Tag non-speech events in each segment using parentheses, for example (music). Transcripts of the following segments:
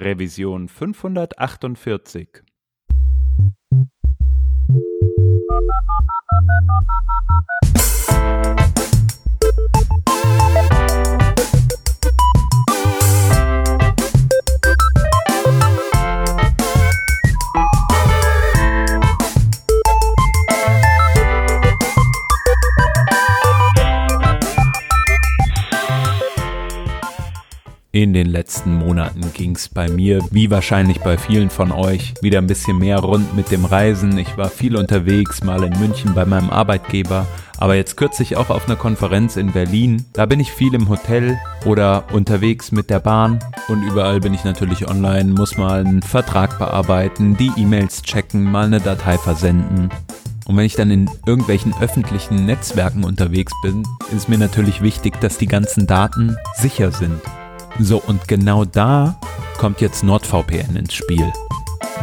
Revision 548. In den letzten Monaten ging es bei mir, wie wahrscheinlich bei vielen von euch, wieder ein bisschen mehr rund mit dem Reisen. Ich war viel unterwegs, mal in München bei meinem Arbeitgeber, aber jetzt kürzlich auch auf einer Konferenz in Berlin. Da bin ich viel im Hotel oder unterwegs mit der Bahn und überall bin ich natürlich online, muss mal einen Vertrag bearbeiten, die E-Mails checken, mal eine Datei versenden. Und wenn ich dann in irgendwelchen öffentlichen Netzwerken unterwegs bin, ist mir natürlich wichtig, dass die ganzen Daten sicher sind. So, und genau da kommt jetzt NordVPN ins Spiel.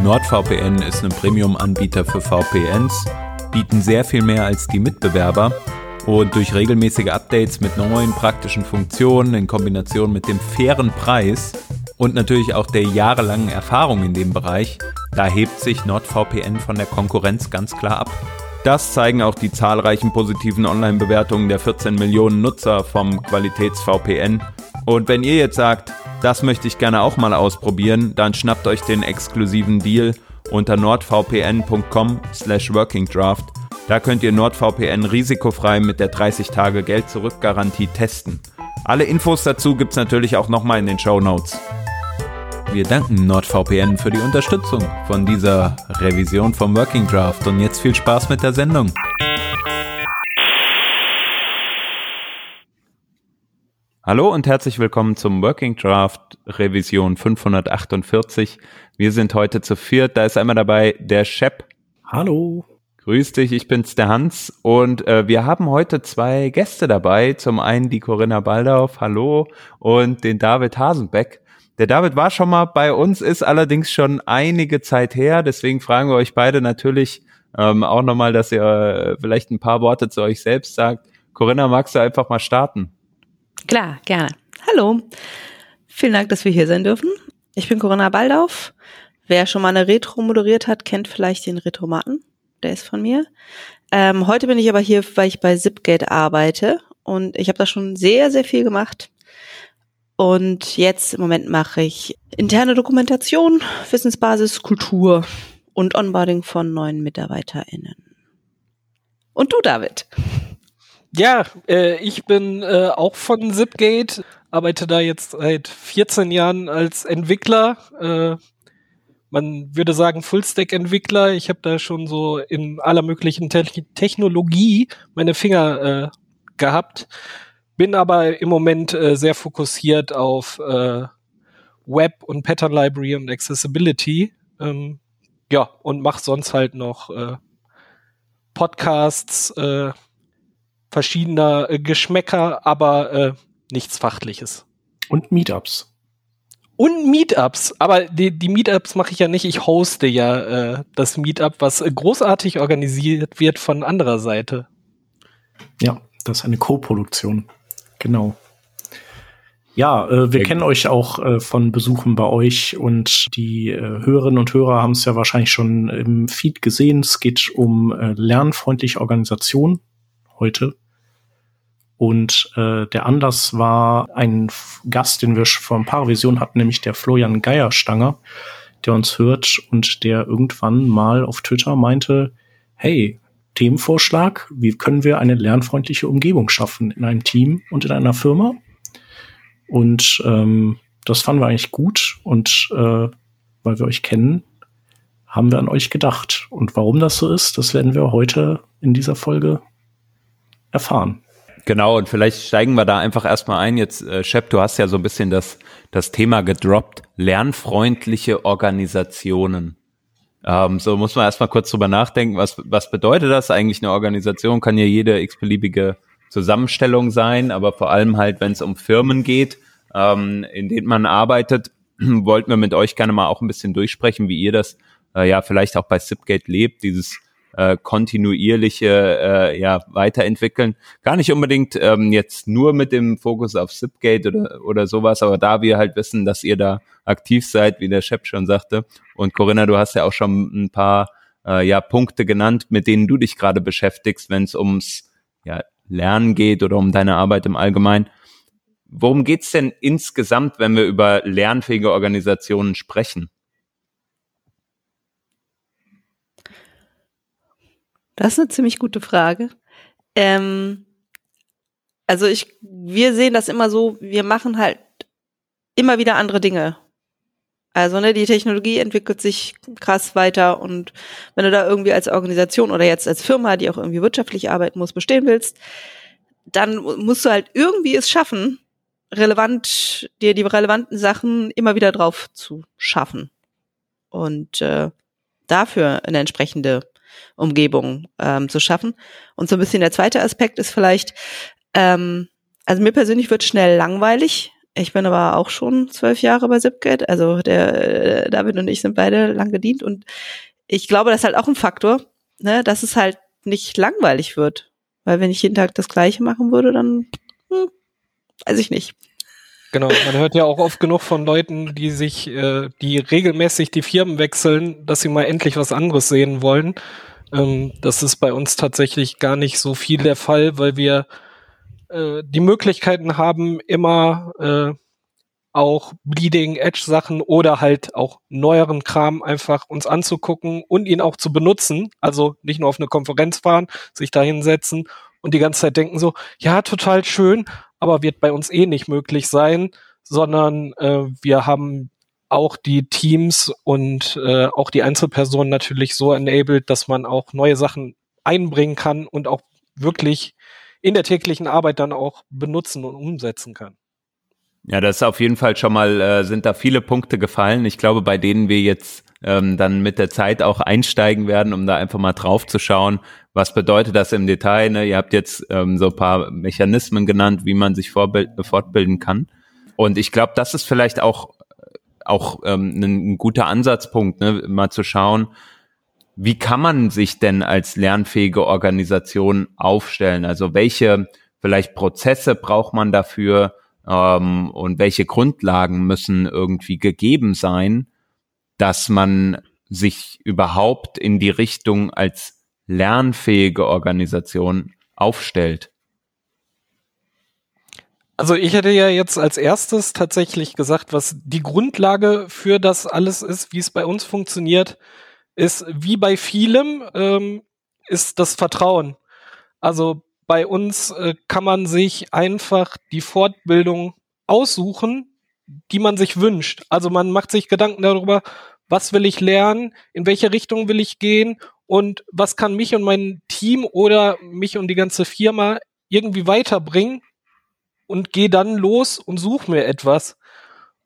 NordVPN ist ein Premium-Anbieter für VPNs, bieten sehr viel mehr als die Mitbewerber und durch regelmäßige Updates mit neuen praktischen Funktionen in Kombination mit dem fairen Preis und natürlich auch der jahrelangen Erfahrung in dem Bereich, da hebt sich NordVPN von der Konkurrenz ganz klar ab. Das zeigen auch die zahlreichen positiven Online-Bewertungen der 14 Millionen Nutzer vom Qualitäts-VPN und wenn ihr jetzt sagt, das möchte ich gerne auch mal ausprobieren, dann schnappt euch den exklusiven Deal unter nordvpn.com slash workingdraft. Da könnt ihr NordVPN risikofrei mit der 30 Tage Geld zurück Garantie testen. Alle Infos dazu gibt's natürlich auch nochmal in den Show Notes. Wir danken NordVPN für die Unterstützung von dieser Revision vom Working Draft und jetzt viel Spaß mit der Sendung. Hallo und herzlich willkommen zum Working Draft Revision 548. Wir sind heute zu viert. Da ist einmal dabei der Shep. Hallo. Grüß dich, ich bin's der Hans und äh, wir haben heute zwei Gäste dabei. Zum einen die Corinna Baldauf, hallo, und den David Hasenbeck. Der David war schon mal bei uns, ist allerdings schon einige Zeit her. Deswegen fragen wir euch beide natürlich ähm, auch nochmal, dass ihr äh, vielleicht ein paar Worte zu euch selbst sagt. Corinna, magst du einfach mal starten? Klar, gerne. Hallo. Vielen Dank, dass wir hier sein dürfen. Ich bin Corinna Baldauf. Wer schon mal eine Retro moderiert hat, kennt vielleicht den Retromaten. Der ist von mir. Ähm, heute bin ich aber hier, weil ich bei Zipgate arbeite und ich habe da schon sehr, sehr viel gemacht. Und jetzt im Moment mache ich interne Dokumentation, Wissensbasis, Kultur und Onboarding von neuen MitarbeiterInnen. Und du, David? Ja, äh, ich bin äh, auch von Zipgate, arbeite da jetzt seit 14 Jahren als Entwickler. Äh, man würde sagen Fullstack-Entwickler. Ich habe da schon so in aller möglichen Te Technologie meine Finger äh, gehabt. Bin aber im Moment äh, sehr fokussiert auf äh, Web und Pattern Library und Accessibility. Ähm, ja, und mache sonst halt noch äh, Podcasts, äh, verschiedener äh, Geschmäcker, aber äh, nichts Fachliches. Und Meetups. Und Meetups, aber die, die Meetups mache ich ja nicht. Ich hoste ja äh, das Meetup, was großartig organisiert wird von anderer Seite. Ja, das ist eine Co-Produktion. Genau. Ja, äh, wir ja. kennen euch auch äh, von Besuchen bei euch und die äh, Hörerinnen und Hörer haben es ja wahrscheinlich schon im Feed gesehen. Es geht um äh, lernfreundliche Organisation heute. Und äh, der Anlass war ein Gast, den wir vor ein paar Visionen hatten, nämlich der Florian Geierstanger, der uns hört und der irgendwann mal auf Twitter meinte, hey, Themenvorschlag, wie können wir eine lernfreundliche Umgebung schaffen in einem Team und in einer Firma? Und ähm, das fanden wir eigentlich gut und äh, weil wir euch kennen, haben wir an euch gedacht. Und warum das so ist, das werden wir heute in dieser Folge erfahren. Genau, und vielleicht steigen wir da einfach erstmal ein. Jetzt, äh, Shep, du hast ja so ein bisschen das, das Thema gedroppt. Lernfreundliche Organisationen. Ähm, so muss man erstmal kurz drüber nachdenken, was, was bedeutet das eigentlich? Eine Organisation kann ja jede x-beliebige Zusammenstellung sein, aber vor allem halt, wenn es um Firmen geht, ähm, in denen man arbeitet, (clears throat) wollten wir mit euch gerne mal auch ein bisschen durchsprechen, wie ihr das äh, ja vielleicht auch bei Zipgate lebt, dieses äh, kontinuierliche äh, ja, weiterentwickeln. Gar nicht unbedingt ähm, jetzt nur mit dem Fokus auf Zipgate oder, oder sowas, aber da wir halt wissen, dass ihr da aktiv seid, wie der Chef schon sagte. Und Corinna, du hast ja auch schon ein paar äh, ja, Punkte genannt, mit denen du dich gerade beschäftigst, wenn es ums ja, Lernen geht oder um deine Arbeit im Allgemeinen. Worum geht's denn insgesamt, wenn wir über lernfähige Organisationen sprechen? Das ist eine ziemlich gute Frage. Ähm, also ich, wir sehen das immer so, wir machen halt immer wieder andere Dinge. Also ne, die Technologie entwickelt sich krass weiter und wenn du da irgendwie als Organisation oder jetzt als Firma, die auch irgendwie wirtschaftlich arbeiten muss, bestehen willst, dann musst du halt irgendwie es schaffen, relevant, dir die relevanten Sachen immer wieder drauf zu schaffen. Und äh, dafür eine entsprechende Umgebung ähm, zu schaffen. Und so ein bisschen der zweite Aspekt ist vielleicht, ähm, also mir persönlich wird schnell langweilig. Ich bin aber auch schon zwölf Jahre bei Zipgate. Also der äh, David und ich sind beide lang gedient. Und ich glaube, das ist halt auch ein Faktor, ne, dass es halt nicht langweilig wird. Weil wenn ich jeden Tag das Gleiche machen würde, dann hm, weiß ich nicht. Genau, man hört ja auch oft genug von Leuten, die sich, äh, die regelmäßig die Firmen wechseln, dass sie mal endlich was anderes sehen wollen. Ähm, das ist bei uns tatsächlich gar nicht so viel der Fall, weil wir äh, die Möglichkeiten haben, immer äh, auch Bleeding Edge Sachen oder halt auch neueren Kram einfach uns anzugucken und ihn auch zu benutzen. Also nicht nur auf eine Konferenz fahren, sich da hinsetzen und die ganze Zeit denken so, ja, total schön, aber wird bei uns eh nicht möglich sein, sondern äh, wir haben auch die Teams und äh, auch die Einzelpersonen natürlich so enabled, dass man auch neue Sachen einbringen kann und auch wirklich in der täglichen Arbeit dann auch benutzen und umsetzen kann. Ja, das ist auf jeden Fall schon mal, äh, sind da viele Punkte gefallen. Ich glaube, bei denen wir jetzt ähm, dann mit der Zeit auch einsteigen werden, um da einfach mal drauf zu schauen, was bedeutet das im Detail? Ne? Ihr habt jetzt ähm, so paar Mechanismen genannt, wie man sich fortbilden kann. Und ich glaube, das ist vielleicht auch, auch ähm, ein, ein guter Ansatzpunkt, ne? mal zu schauen, wie kann man sich denn als lernfähige Organisation aufstellen? Also welche vielleicht Prozesse braucht man dafür ähm, und welche Grundlagen müssen irgendwie gegeben sein, dass man sich überhaupt in die Richtung als lernfähige Organisation aufstellt? Also ich hätte ja jetzt als erstes tatsächlich gesagt, was die Grundlage für das alles ist, wie es bei uns funktioniert, ist wie bei vielem ähm, ist das Vertrauen. Also bei uns äh, kann man sich einfach die Fortbildung aussuchen, die man sich wünscht. Also man macht sich Gedanken darüber, was will ich lernen, in welche Richtung will ich gehen und was kann mich und mein Team oder mich und die ganze Firma irgendwie weiterbringen und gehe dann los und suche mir etwas.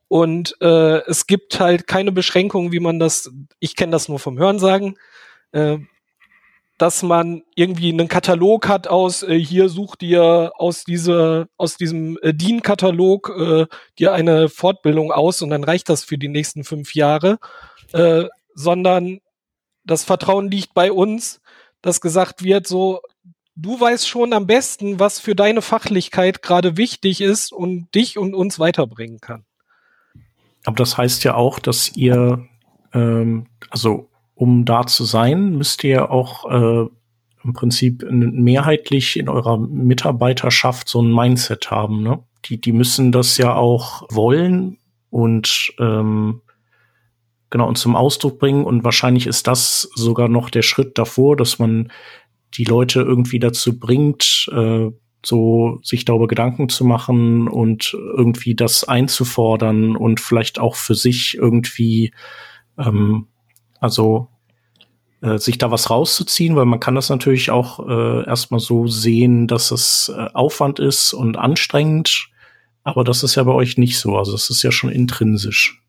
Und äh, es gibt halt keine Beschränkungen, wie man das, ich kenne das nur vom Hörensagen, äh, dass man irgendwie einen Katalog hat aus, äh, hier such dir aus dieser, aus diesem äh, DIN-Katalog äh, dir eine Fortbildung aus und dann reicht das für die nächsten fünf Jahre, äh, sondern das Vertrauen liegt bei uns, dass gesagt wird, so, du weißt schon am besten, was für deine Fachlichkeit gerade wichtig ist und dich und uns weiterbringen kann. Aber das heißt ja auch, dass ihr, ähm, also um da zu sein, müsst ihr auch äh, im Prinzip mehrheitlich in eurer Mitarbeiterschaft so ein Mindset haben. Ne? Die, die müssen das ja auch wollen und ähm, genau und zum Ausdruck bringen. Und wahrscheinlich ist das sogar noch der Schritt davor, dass man die Leute irgendwie dazu bringt, äh, so sich darüber Gedanken zu machen und irgendwie das einzufordern und vielleicht auch für sich irgendwie, ähm, also äh, sich da was rauszuziehen, weil man kann das natürlich auch äh, erstmal so sehen, dass es äh, Aufwand ist und anstrengend, aber das ist ja bei euch nicht so. Also es ist ja schon intrinsisch.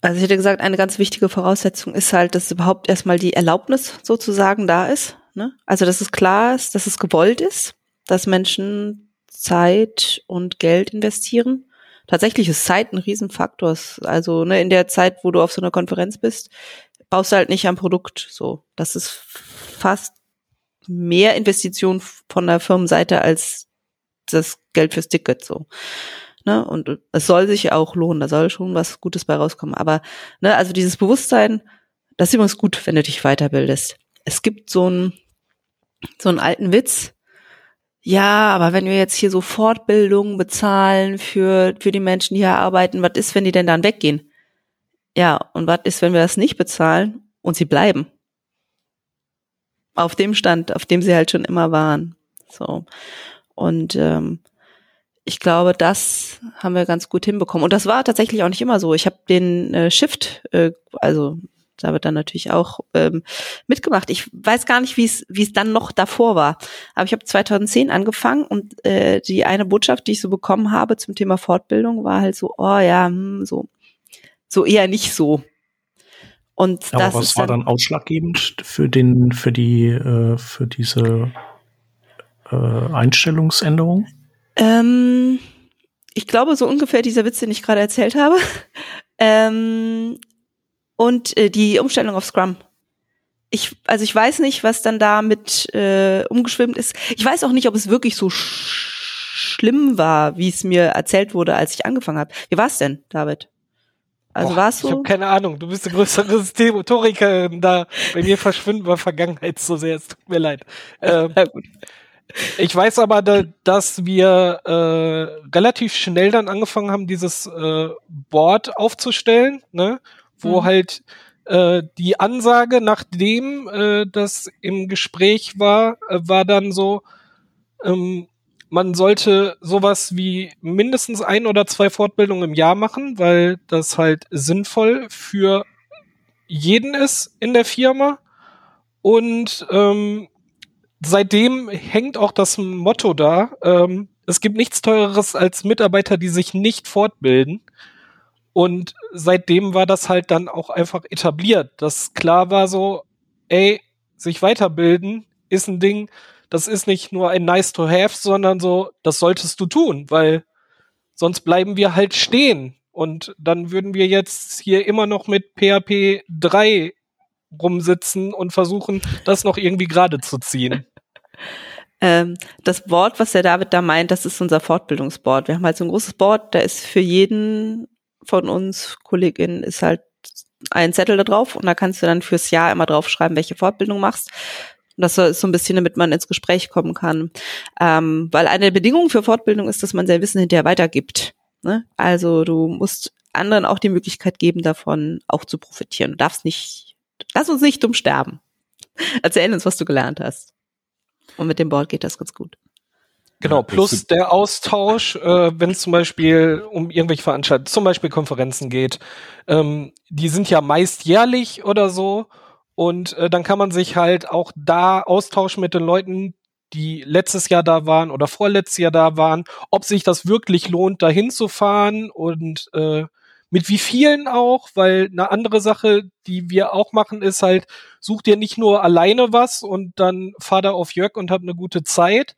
Also ich hätte gesagt, eine ganz wichtige Voraussetzung ist halt, dass überhaupt erstmal die Erlaubnis sozusagen da ist. Ne? Also dass es klar ist, dass es gewollt ist, dass Menschen Zeit und Geld investieren. Tatsächlich ist Zeit ein Riesenfaktor. Also ne, in der Zeit, wo du auf so einer Konferenz bist, baust du halt nicht am Produkt. So, das ist fast mehr Investition von der Firmenseite als das Geld fürs Ticket so. Ne? Und es soll sich auch lohnen, da soll schon was Gutes bei rauskommen. Aber ne, also dieses Bewusstsein, das ist übrigens gut, wenn du dich weiterbildest. Es gibt so einen so einen alten Witz. Ja, aber wenn wir jetzt hier so Fortbildungen bezahlen für für die Menschen, die hier arbeiten, was ist, wenn die denn dann weggehen? Ja, und was ist, wenn wir das nicht bezahlen und sie bleiben? Auf dem Stand, auf dem sie halt schon immer waren. So. Und ähm, ich glaube, das haben wir ganz gut hinbekommen. Und das war tatsächlich auch nicht immer so. Ich habe den äh, Shift, äh, also da wird dann natürlich auch ähm, mitgemacht. Ich weiß gar nicht, wie es wie es dann noch davor war. Aber ich habe 2010 angefangen und äh, die eine Botschaft, die ich so bekommen habe zum Thema Fortbildung, war halt so, oh ja, hm, so so eher nicht so. Und Aber das was war dann, dann ausschlaggebend für den für die äh, für diese äh, Einstellungsänderung? Ähm, ich glaube, so ungefähr dieser Witz, den ich gerade erzählt habe. (laughs) ähm, und äh, die Umstellung auf Scrum. Ich, also ich weiß nicht, was dann da mit äh, umgeschwimmt ist. Ich weiß auch nicht, ob es wirklich so sch schlimm war, wie es mir erzählt wurde, als ich angefangen habe. Wie war es denn, David? Also war es so? Ich habe keine Ahnung. Du bist eine größere Historikerin da. Bei mir verschwinden wir Vergangenheit so sehr. Es tut mir leid. (laughs) Ähm. Ich weiß aber, da, dass wir äh, relativ schnell dann angefangen haben, dieses äh, Board aufzustellen, ne? wo mhm. halt äh, die Ansage, nachdem äh, das im Gespräch war, äh, war dann so, ähm, man sollte sowas wie mindestens ein oder zwei Fortbildungen im Jahr machen, weil das halt sinnvoll für jeden ist in der Firma. Und ähm, seitdem hängt auch das Motto da, ähm, es gibt nichts teureres als Mitarbeiter, die sich nicht fortbilden. Und seitdem war das halt dann auch einfach etabliert, dass klar war so, ey, sich weiterbilden ist ein Ding, das ist nicht nur ein nice to have, sondern so, das solltest du tun, weil sonst bleiben wir halt stehen. Und dann würden wir jetzt hier immer noch mit PHP 3 rumsitzen und versuchen, das noch irgendwie gerade zu ziehen. Ähm, das Board, was der David da meint, das ist unser Fortbildungsboard. Wir haben halt so ein großes Board, da ist für jeden von uns Kolleginnen ist halt ein Zettel da drauf und da kannst du dann fürs Jahr immer draufschreiben, welche Fortbildung machst. Und das ist so ein bisschen, damit man ins Gespräch kommen kann. Ähm, weil eine Bedingung für Fortbildung ist, dass man sein Wissen hinterher weitergibt. Ne? Also du musst anderen auch die Möglichkeit geben, davon auch zu profitieren. Du darfst nicht, lass uns nicht dumm sterben. Erzähl uns, was du gelernt hast. Und mit dem Board geht das ganz gut. Genau, plus der Austausch, äh, wenn es zum Beispiel um irgendwelche Veranstaltungen, zum Beispiel Konferenzen geht, ähm, die sind ja meist jährlich oder so. Und äh, dann kann man sich halt auch da austauschen mit den Leuten, die letztes Jahr da waren oder vorletztes Jahr da waren, ob sich das wirklich lohnt, dahin zu fahren und äh, mit wie vielen auch, weil eine andere Sache, die wir auch machen, ist halt, such dir nicht nur alleine was und dann fahr da auf Jörg und hab eine gute Zeit,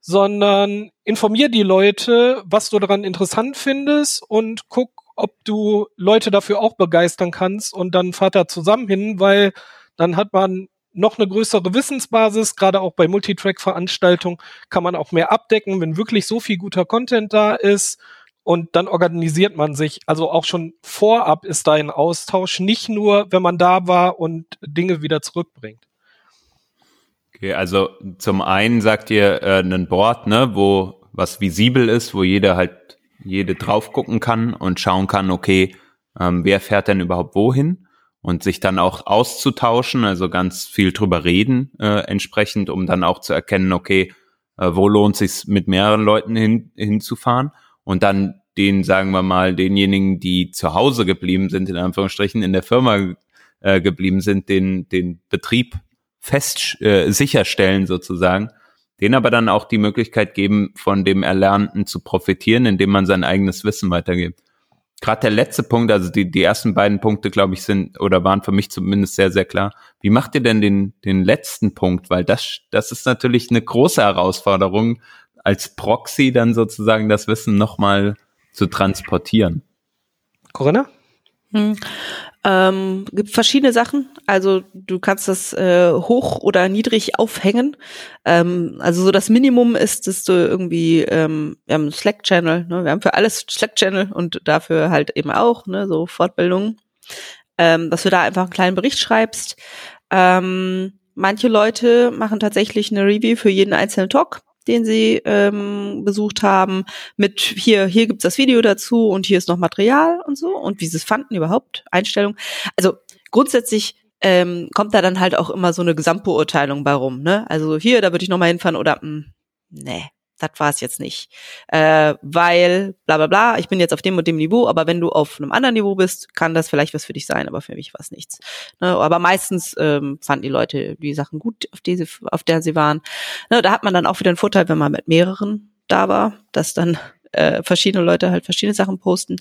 sondern informier die Leute, was du daran interessant findest und guck, ob du Leute dafür auch begeistern kannst und dann fahrt da zusammen hin, weil dann hat man noch eine größere Wissensbasis, gerade auch bei Multitrack-Veranstaltungen kann man auch mehr abdecken, wenn wirklich so viel guter Content da ist und dann organisiert man sich. Also auch schon vorab ist da ein Austausch, nicht nur, wenn man da war und Dinge wieder zurückbringt. Okay, also zum einen sagt ihr äh, ein Board, ne, wo was visibel ist, wo jeder halt jede drauf gucken kann und schauen kann, okay, ähm, wer fährt denn überhaupt wohin und sich dann auch auszutauschen, also ganz viel drüber reden äh, entsprechend, um dann auch zu erkennen, okay, äh, wo lohnt sich mit mehreren Leuten hin, hinzufahren und dann den, sagen wir mal, denjenigen, die zu Hause geblieben sind, in Anführungsstrichen, in der Firma äh, geblieben sind, den, den Betrieb fest äh, sicherstellen sozusagen, den aber dann auch die Möglichkeit geben, von dem Erlernten zu profitieren, indem man sein eigenes Wissen weitergibt. Gerade der letzte Punkt, also die, die ersten beiden Punkte, glaube ich, sind oder waren für mich zumindest sehr, sehr klar. Wie macht ihr denn den, den letzten Punkt? Weil das, das ist natürlich eine große Herausforderung, als Proxy dann sozusagen das Wissen nochmal zu transportieren. Corinna? Hm. Ähm, gibt verschiedene Sachen. Also du kannst das äh, hoch oder niedrig aufhängen. Ähm, also so das Minimum ist, dass du irgendwie, ähm, wir haben einen Slack-Channel, ne? wir haben für alles Slack-Channel und dafür halt eben auch, ne, so Fortbildungen, ähm, dass du da einfach einen kleinen Bericht schreibst. Ähm, manche Leute machen tatsächlich eine Review für jeden einzelnen Talk den sie ähm, besucht haben, mit hier, hier gibt's das Video dazu und hier ist noch Material und so und wie sie es fanden überhaupt, Einstellung. Also grundsätzlich ähm, kommt da dann halt auch immer so eine Gesamtbeurteilung bei rum, ne? Also hier, da würde ich noch mal hinfahren oder mh, hm, nee, das war es jetzt nicht. Äh, weil, bla bla bla, ich bin jetzt auf dem und dem Niveau, aber wenn du auf einem anderen Niveau bist, kann das vielleicht was für dich sein, aber für mich war es nichts. Ne? Aber meistens ähm, fanden die Leute die Sachen gut, auf, die sie, auf der sie waren. Ne? Da hat man dann auch wieder einen Vorteil, wenn man mit mehreren da war, dass dann äh, verschiedene Leute halt verschiedene Sachen posten.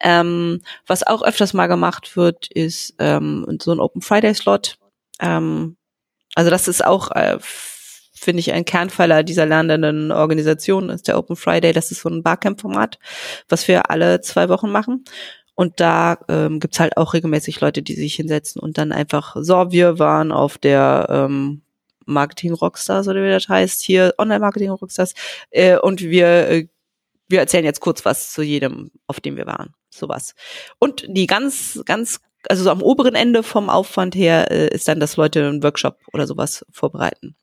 Ähm, was auch öfters mal gemacht wird, ist ähm, so ein Open Friday Slot. Ähm, also das ist auch äh, finde ich, ein Kernpfeiler dieser lernenden Organisation ist der Open Friday. Das ist so ein Barcamp-Format, was wir alle zwei Wochen machen. Und da ähm, gibt's halt auch regelmäßig Leute, die sich hinsetzen und dann einfach, so, wir waren auf der ähm, Marketing Rockstars oder wie das heißt, hier Online Marketing Rockstars äh, und wir äh, wir erzählen jetzt kurz was zu jedem, auf dem wir waren, sowas. Und die ganz ganz also so am oberen Ende vom Aufwand her äh, ist dann, dass Leute einen Workshop oder sowas vorbereiten.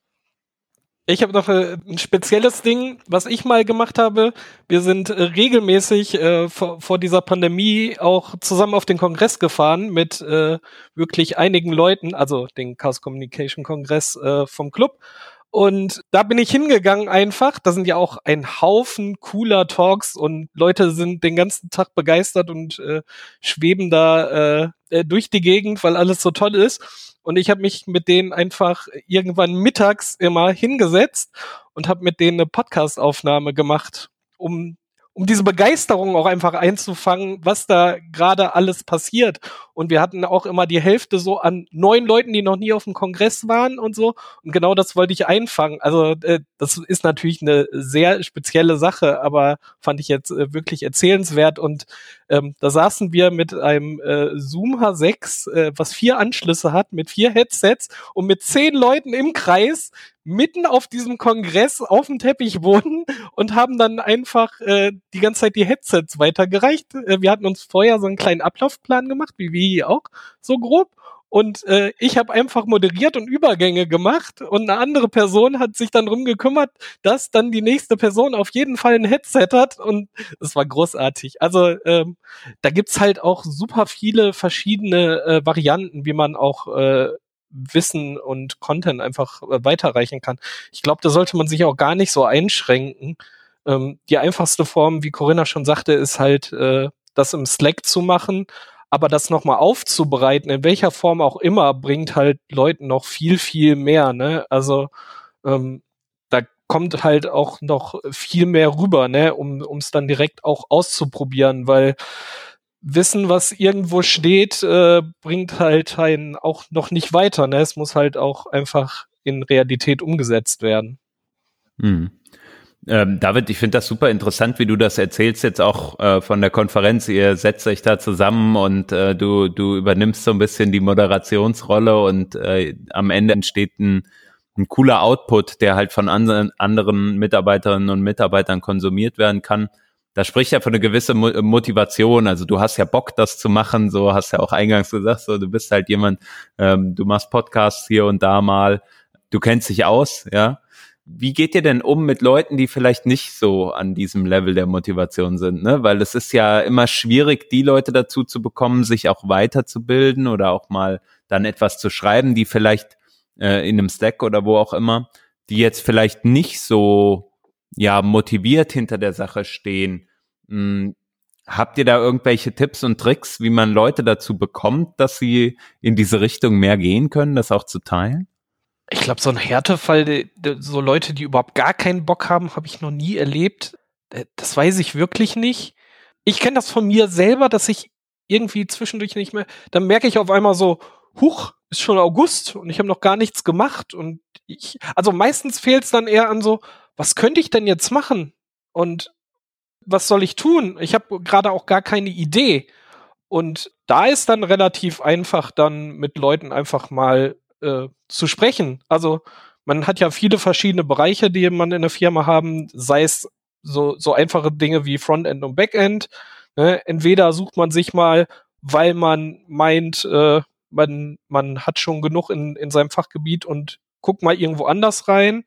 Ich habe noch äh, ein spezielles Ding, was ich mal gemacht habe. Wir sind äh, regelmäßig äh, vor, vor, dieser Pandemie auch zusammen auf den Kongress gefahren mit äh, wirklich einigen Leuten, also den Chaos Communication Kongress äh, vom Club. Und da bin ich hingegangen einfach. Da sind ja auch ein Haufen cooler Talks und Leute sind den ganzen Tag begeistert und äh, schweben da durch die Gegend, weil alles so toll ist. Und ich habe mich mit denen einfach irgendwann mittags immer hingesetzt und habe mit denen eine Podcast-Aufnahme gemacht, um um diese Begeisterung auch einfach einzufangen, was da gerade alles passiert. Und wir hatten auch immer die Hälfte so an neun Leuten, die noch nie auf dem Kongress waren und so. Und genau das wollte ich einfangen. Also äh, das ist natürlich eine sehr spezielle Sache, aber fand ich jetzt äh, wirklich erzählenswert. Und ähm, da saßen wir mit einem äh, Zoom H6, äh, was vier Anschlüsse hat, mit vier Headsets und mit zehn Leuten im Kreis mitten auf diesem Kongress auf dem Teppichboden und haben dann einfach äh, die ganze Zeit die Headsets weitergereicht. Äh, wir hatten uns vorher so einen kleinen Ablaufplan gemacht, wie wir hier auch, so grob. Und äh, ich habe einfach moderiert und Übergänge gemacht und eine andere Person hat sich dann drum gekümmert, dass dann die nächste Person auf jeden Fall ein Headset hat und es war großartig. Also ähm, da gibt's halt auch super viele verschiedene äh, Varianten, wie man auch äh, Wissen und Content einfach äh, weiterreichen kann. Ich glaube, da sollte man sich auch gar nicht so einschränken. Ähm, die einfachste Form, wie Corinna schon sagte, ist halt, äh, das im Slack zu machen. Aber das nochmal aufzubereiten, in welcher Form auch immer, bringt halt Leuten noch viel, viel mehr. Ne? Also ähm, da kommt halt auch noch viel mehr rüber, ne? um es dann direkt auch auszuprobieren, weil Wissen, was irgendwo steht, äh, bringt halt einen auch noch nicht weiter. Ne? Es muss halt auch einfach in Realität umgesetzt werden. Hm. Ähm, David, ich finde das super interessant, wie du das erzählst jetzt auch äh, von der Konferenz. Ihr setzt euch da zusammen und äh, du, du übernimmst so ein bisschen die Moderationsrolle und äh, am Ende entsteht ein, ein cooler Output, der halt von anderen, anderen Mitarbeiterinnen und Mitarbeitern konsumiert werden kann da spricht ja von einer gewissen Motivation. Also du hast ja Bock, das zu machen. So hast ja auch eingangs gesagt, so du bist halt jemand, ähm, du machst Podcasts hier und da mal, du kennst dich aus, ja. Wie geht ihr denn um mit Leuten, die vielleicht nicht so an diesem Level der Motivation sind? Ne? Weil es ist ja immer schwierig, die Leute dazu zu bekommen, sich auch weiterzubilden oder auch mal dann etwas zu schreiben, die vielleicht äh, in einem Slack oder wo auch immer, die jetzt vielleicht nicht so ja motiviert hinter der Sache stehen. Hm, habt ihr da irgendwelche Tipps und Tricks, wie man Leute dazu bekommt, dass sie in diese Richtung mehr gehen können, das auch zu teilen? Ich glaube, so ein Härtefall, so Leute, die überhaupt gar keinen Bock haben, habe ich noch nie erlebt. Äh, das weiß ich wirklich nicht. Ich kenne das von mir selber, dass ich irgendwie zwischendurch nicht mehr, dann merke ich auf einmal so, huch, ist schon August und ich habe noch gar nichts gemacht und ich, also meistens fehlt es dann eher an so, was könnte ich denn jetzt machen? Und was soll ich tun? Ich habe gerade auch gar keine Idee. Und da ist dann relativ einfach, dann mit Leuten einfach mal äh, zu sprechen. Also man hat ja viele verschiedene Bereiche, die man in der Firma haben, sei es so, so einfache Dinge wie Frontend und Backend. Ne? Entweder sucht man sich mal, weil man meint, äh, man, man hat schon genug in, in seinem Fachgebiet und guckt mal irgendwo anders rein.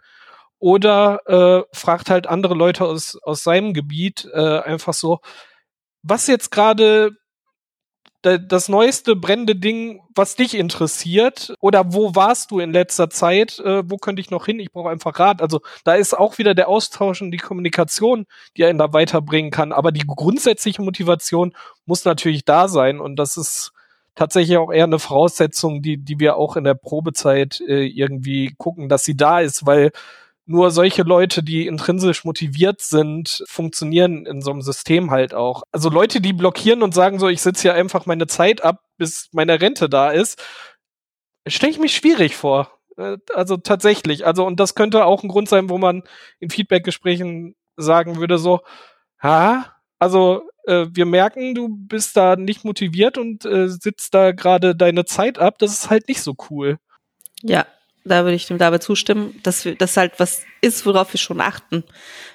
Oder äh, fragt halt andere Leute aus, aus seinem Gebiet äh, einfach so, was jetzt gerade das neueste brennende Ding, was dich interessiert? Oder wo warst du in letzter Zeit? Äh, wo könnte ich noch hin? Ich brauche einfach Rat. Also da ist auch wieder der Austausch und die Kommunikation, die einen da weiterbringen kann. Aber die grundsätzliche Motivation muss natürlich da sein. Und das ist tatsächlich auch eher eine Voraussetzung, die, die wir auch in der Probezeit äh, irgendwie gucken, dass sie da ist, weil nur solche Leute, die intrinsisch motiviert sind, funktionieren in so einem System halt auch. Also Leute, die blockieren und sagen so, ich sitze hier einfach meine Zeit ab, bis meine Rente da ist, stelle ich mich schwierig vor. Äh, also tatsächlich. Also, und das könnte auch ein Grund sein, wo man in Feedbackgesprächen sagen würde, so, ha, also äh, wir merken, du bist da nicht motiviert und äh, sitzt da gerade deine Zeit ab. Das ist halt nicht so cool. Ja, da würde ich dem dabei zustimmen, dass wir, das halt was ist, worauf wir schon achten,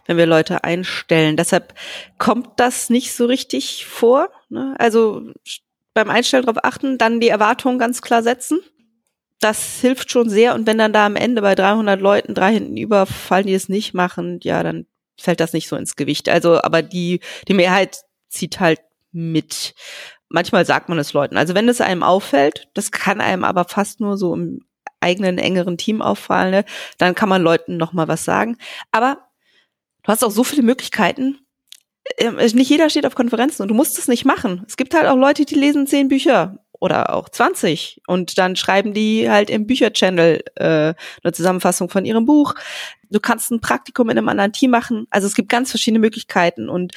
wenn wir Leute einstellen. Deshalb kommt das nicht so richtig vor. Ne? Also beim Einstellen darauf achten, dann die Erwartungen ganz klar setzen. Das hilft schon sehr. Und wenn dann da am Ende bei 300 Leuten drei hinten überfallen, die es nicht machen, ja, dann fällt das nicht so ins Gewicht. Also, aber die, die Mehrheit zieht halt mit. Manchmal sagt man es Leuten. Also wenn es einem auffällt, das kann einem aber fast nur so im eigenen engeren Team auffallen, ne, dann kann man Leuten noch mal was sagen. Aber du hast auch so viele Möglichkeiten. Ähm, nicht jeder steht auf Konferenzen und du musst es nicht machen. Es gibt halt auch Leute, die lesen zehn Bücher oder auch 20 und dann schreiben die halt im Bücherchannel äh, eine Zusammenfassung von ihrem Buch. Du kannst ein Praktikum in einem anderen Team machen. Also es gibt ganz verschiedene Möglichkeiten und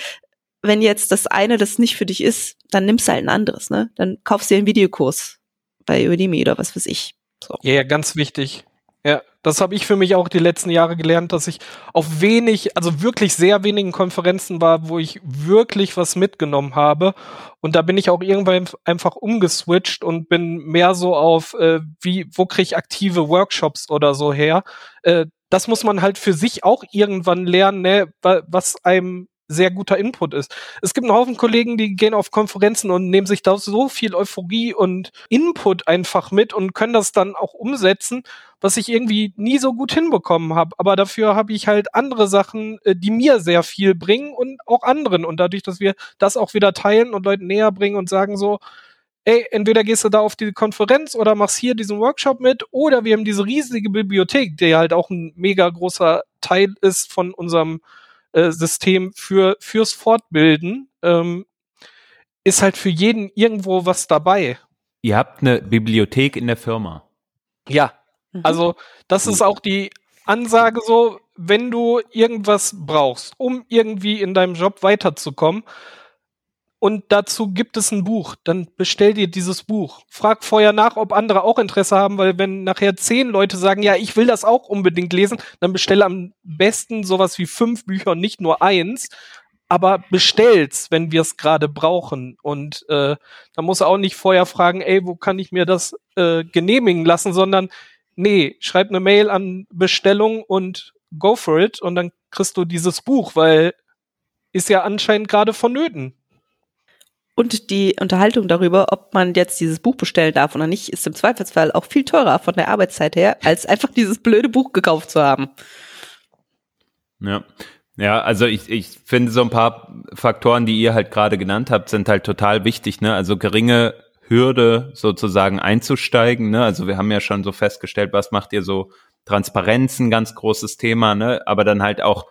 wenn jetzt das eine das nicht für dich ist, dann nimmst du halt ein anderes, ne? Dann kaufst du dir einen Videokurs bei Udemy oder was weiß ich. So. Ja, ganz wichtig. Ja, das habe ich für mich auch die letzten Jahre gelernt, dass ich auf wenig, also wirklich sehr wenigen Konferenzen war, wo ich wirklich was mitgenommen habe. Und da bin ich auch irgendwann einfach umgeswitcht und bin mehr so auf, äh, wie, wo kriege ich aktive Workshops oder so her. Äh, das muss man halt für sich auch irgendwann lernen, ne, was einem sehr guter Input ist. Es gibt einen Haufen Kollegen, die gehen auf Konferenzen und nehmen sich da so viel Euphorie und Input einfach mit und können das dann auch umsetzen, was ich irgendwie nie so gut hinbekommen habe. Aber dafür habe ich halt andere Sachen, äh, die mir sehr viel bringen und auch anderen. Und dadurch, dass wir das auch wieder teilen und Leuten näher bringen und sagen so, ey, entweder gehst du da auf die Konferenz oder machst hier diesen Workshop mit, oder wir haben diese riesige Bibliothek, die halt auch ein mega großer Teil ist von unserem äh, System für fürs Fortbilden ähm, ist halt für jeden irgendwo was dabei. Ihr habt eine Bibliothek in der Firma. Ja, mhm. also das ist auch die Ansage so, wenn du irgendwas brauchst, um irgendwie in deinem Job weiterzukommen, und dazu gibt es ein Buch. Dann bestell dir dieses Buch. Frag vorher nach, ob andere auch Interesse haben, weil wenn nachher zehn Leute sagen, ja, ich will das auch unbedingt lesen, dann bestelle am besten sowas wie fünf Bücher und nicht nur eins. Aber bestell's, wenn wir es gerade brauchen. Und äh, da muss auch nicht vorher fragen, ey, wo kann ich mir das äh, genehmigen lassen, sondern nee, schreib eine Mail an Bestellung und go for it und dann kriegst du dieses Buch, weil ist ja anscheinend gerade vonnöten. Und die Unterhaltung darüber, ob man jetzt dieses Buch bestellen darf oder nicht, ist im Zweifelsfall auch viel teurer von der Arbeitszeit her, als einfach dieses blöde Buch gekauft zu haben. Ja. Ja, also ich, ich finde so ein paar Faktoren, die ihr halt gerade genannt habt, sind halt total wichtig, ne? Also geringe Hürde sozusagen einzusteigen, ne? Also wir haben ja schon so festgestellt, was macht ihr so Transparenz ein ganz großes Thema, ne? Aber dann halt auch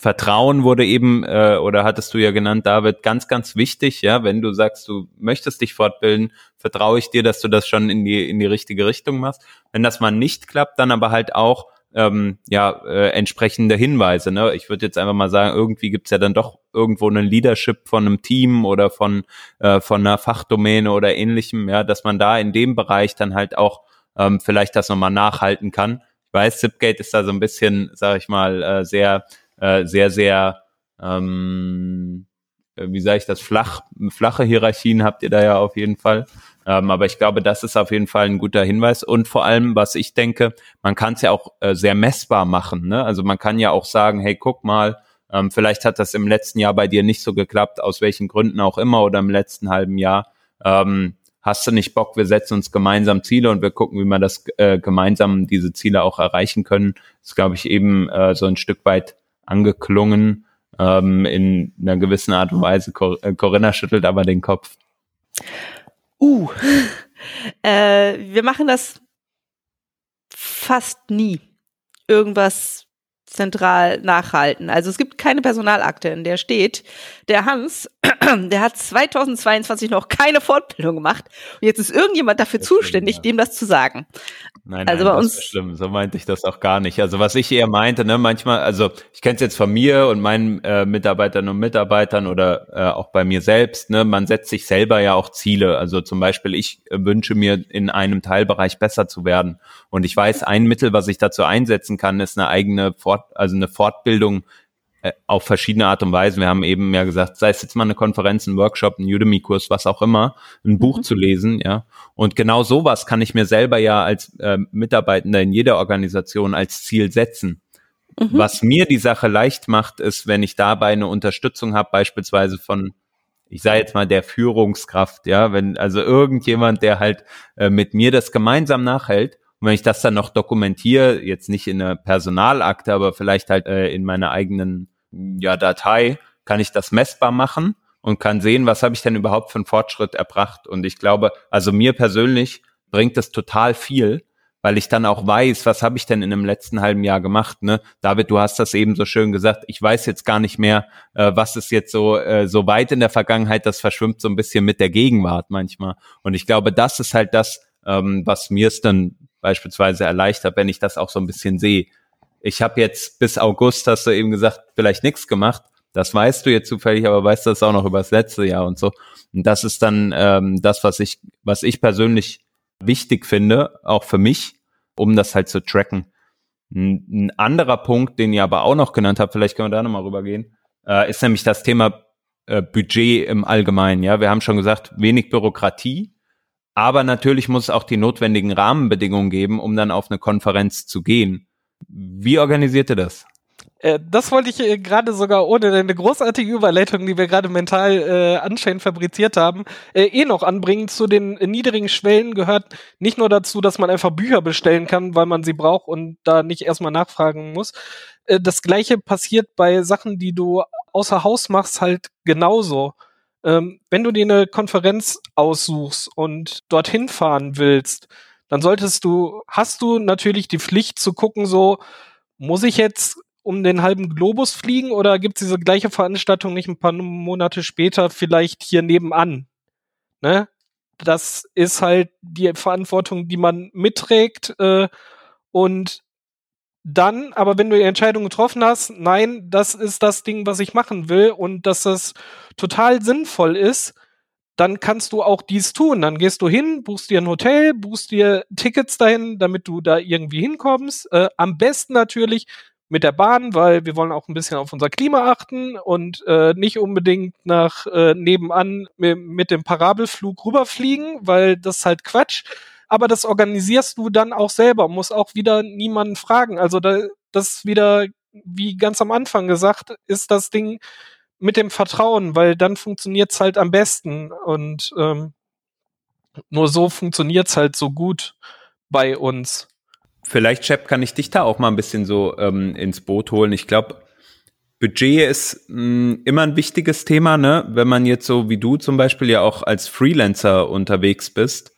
Vertrauen wurde eben, äh, oder hattest du ja genannt, David, ganz, ganz wichtig, ja, wenn du sagst, du möchtest dich fortbilden, vertraue ich dir, dass du das schon in die, in die richtige Richtung machst. Wenn das mal nicht klappt, dann aber halt auch ähm, ja, äh, entsprechende Hinweise. Ne? Ich würde jetzt einfach mal sagen, irgendwie gibt's ja dann doch irgendwo eine Leadership von einem Team oder von, äh, von einer Fachdomäne oder ähnlichem, ja, dass man da in dem Bereich dann halt auch ähm, vielleicht das nochmal nachhalten kann. Ich weiß, Zipgate ist da so ein bisschen, sag ich mal, äh, sehr äh, sehr, sehr ähm, wie sage ich das, flach, flache Hierarchien habt ihr da ja auf jeden Fall. Ähm, aber ich glaube, das ist auf jeden Fall ein guter Hinweis. Und vor allem, was ich denke, man kann es ja auch äh, sehr messbar machen. Ne? Also man kann ja auch sagen, hey, guck mal, ähm, vielleicht hat das im letzten Jahr bei dir nicht so geklappt, aus welchen Gründen auch immer, oder im letzten halben Jahr. Ähm, hast du nicht Bock, wir setzen uns gemeinsam Ziele und wir gucken, wie wir das äh, gemeinsam diese Ziele auch erreichen können. Das ist, glaube ich, eben äh, so ein Stück weit angeklungen ähm, in einer gewissen Art und Weise. Cor äh, Corinna schüttelt aber den Kopf. Uh, (laughs) äh, wir machen das fast nie. Irgendwas zentral nachhalten. Also es gibt keine Personalakte, in der steht, der Hans, (clears throat) der hat 2022 noch keine Fortbildung gemacht und jetzt ist irgendjemand dafür das zuständig, stimmt, ja. dem das zu sagen. Nein, also nein, bei uns das ist schlimm. So meinte ich das auch gar nicht. Also was ich eher meinte, ne, manchmal, also ich kenne es jetzt von mir und meinen äh, Mitarbeitern und Mitarbeitern oder äh, auch bei mir selbst. Ne, man setzt sich selber ja auch Ziele. Also zum Beispiel, ich äh, wünsche mir in einem Teilbereich besser zu werden und ich weiß, ein Mittel, was ich dazu einsetzen kann, ist eine eigene Fort, also eine Fortbildung äh, auf verschiedene Art und Weise. Wir haben eben ja gesagt, sei es jetzt mal eine Konferenz, ein Workshop, ein Udemy-Kurs, was auch immer, ein Buch mhm. zu lesen, ja. Und genau sowas kann ich mir selber ja als äh, Mitarbeitender in jeder Organisation als Ziel setzen. Mhm. Was mir die Sache leicht macht, ist, wenn ich dabei eine Unterstützung habe, beispielsweise von ich sage jetzt mal der Führungskraft, ja, wenn also irgendjemand, der halt äh, mit mir das gemeinsam nachhält und wenn ich das dann noch dokumentiere, jetzt nicht in einer Personalakte, aber vielleicht halt äh, in meiner eigenen ja, Datei, kann ich das messbar machen und kann sehen, was habe ich denn überhaupt für einen Fortschritt erbracht. Und ich glaube, also mir persönlich bringt das total viel, weil ich dann auch weiß, was habe ich denn in dem letzten halben Jahr gemacht. Ne? David, du hast das eben so schön gesagt. Ich weiß jetzt gar nicht mehr, äh, was ist jetzt so äh, so weit in der Vergangenheit. Das verschwimmt so ein bisschen mit der Gegenwart manchmal. Und ich glaube, das ist halt das, ähm, was mir es dann beispielsweise erleichtert, wenn ich das auch so ein bisschen sehe. Ich habe jetzt bis August, hast du eben gesagt, vielleicht nichts gemacht. Das weißt du jetzt zufällig, aber weißt du das auch noch über das letzte Jahr und so. Und das ist dann ähm, das, was ich, was ich persönlich wichtig finde, auch für mich, um das halt zu tracken. Ein, anderer Punkt, den ihr aber auch noch genannt habt, vielleicht können wir da nochmal rübergehen, äh, ist nämlich das Thema äh, Budget im Allgemeinen. Ja, wir haben schon gesagt, wenig Bürokratie, aber natürlich muss es auch die notwendigen Rahmenbedingungen geben, um dann auf eine Konferenz zu gehen. Wie organisiert ihr das? Äh, das wollte ich äh, gerade sogar ohne eine großartige Überleitung, die wir gerade mental äh, anscheinend fabriziert haben, äh, eh noch anbringen. Zu den niedrigen Schwellen gehört nicht nur dazu, dass man einfach Bücher bestellen kann, weil man sie braucht und da nicht erstmal nachfragen muss. Das gleiche passiert bei Sachen, die du außer Haus machst, halt genauso. Ähm, wenn du dir eine Konferenz aussuchst und dorthin fahren willst, dann solltest du, hast du natürlich die Pflicht zu gucken, so, muss ich jetzt um den halben Globus fliegen oder gibt es diese gleiche Veranstaltung nicht ein paar Monate später vielleicht hier nebenan? Ne? Das ist halt die Verantwortung, die man mitträgt äh, und dann, aber wenn du die Entscheidung getroffen hast, nein, das ist das Ding, was ich machen will und dass das total sinnvoll ist, dann kannst du auch dies tun. Dann gehst du hin, buchst dir ein Hotel, buchst dir Tickets dahin, damit du da irgendwie hinkommst. Äh, am besten natürlich mit der Bahn, weil wir wollen auch ein bisschen auf unser Klima achten und äh, nicht unbedingt nach äh, nebenan mit, mit dem Parabelflug rüberfliegen, weil das ist halt Quatsch aber das organisierst du dann auch selber, muss auch wieder niemanden fragen. Also da, das wieder, wie ganz am Anfang gesagt, ist das Ding mit dem Vertrauen, weil dann funktioniert's halt am besten und ähm, nur so funktioniert's halt so gut bei uns. Vielleicht, Chap, kann ich dich da auch mal ein bisschen so ähm, ins Boot holen. Ich glaube, Budget ist mh, mm, immer ein wichtiges Thema, ne? Wenn man jetzt so wie du zum Beispiel ja auch als Freelancer unterwegs bist,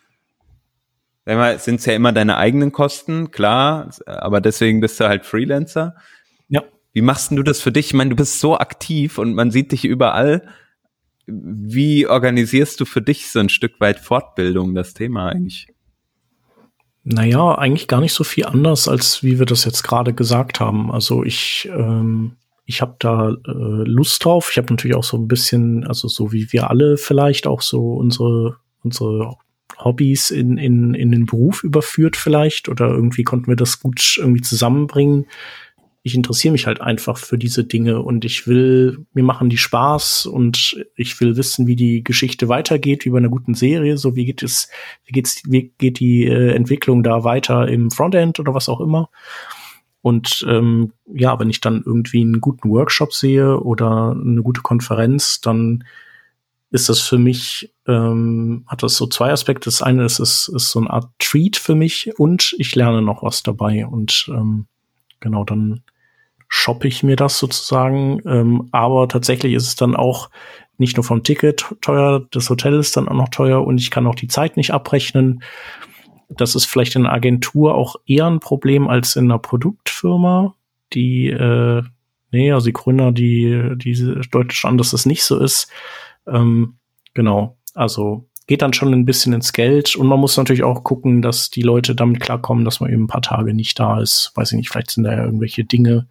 sind es ja immer deine eigenen Kosten, klar, aber deswegen bist du halt Freelancer. Ja. Wie machst du das für dich? Ich meine, du bist so aktiv und man sieht dich überall. Wie organisierst du für dich so ein Stück weit Fortbildung, das Thema eigentlich? Naja, eigentlich gar nicht so viel anders, als wie wir das jetzt gerade gesagt haben. Also ich, ähm, ich habe da äh, Lust drauf. Ich habe natürlich auch so ein bisschen, also so wie wir alle vielleicht auch so unsere unsere Hobbys in, in, in den Beruf überführt vielleicht oder irgendwie konnten wir das gut irgendwie zusammenbringen. ich interessiere mich halt einfach für diese Dinge und ich will, mir machen die Spaß und ich will wissen, wie die Geschichte weitergeht, wie bei einer guten Serie, so wie geht es, wie geht's, wie geht die äh, Entwicklung da weiter im Frontend oder was auch immer. Und ähm, ja, wenn ich dann irgendwie einen guten Workshop sehe oder eine gute Konferenz, dann ist das für mich, ähm, hat das so zwei Aspekte. Das eine ist, es ist so eine Art Treat für mich und ich lerne noch was dabei. Und ähm, genau, dann shoppe ich mir das sozusagen. Ähm, aber tatsächlich ist es dann auch nicht nur vom Ticket teuer, das Hotel ist dann auch noch teuer und ich kann auch die Zeit nicht abrechnen. Das ist vielleicht in einer Agentur auch eher ein Problem als in einer Produktfirma, die, äh, nee, also die Gründer, die, die deutlich an, dass das nicht so ist. Ähm, genau, also geht dann schon ein bisschen ins Geld und man muss natürlich auch gucken, dass die Leute damit klarkommen, dass man eben ein paar Tage nicht da ist. Weiß ich nicht, vielleicht sind da ja irgendwelche Dinge,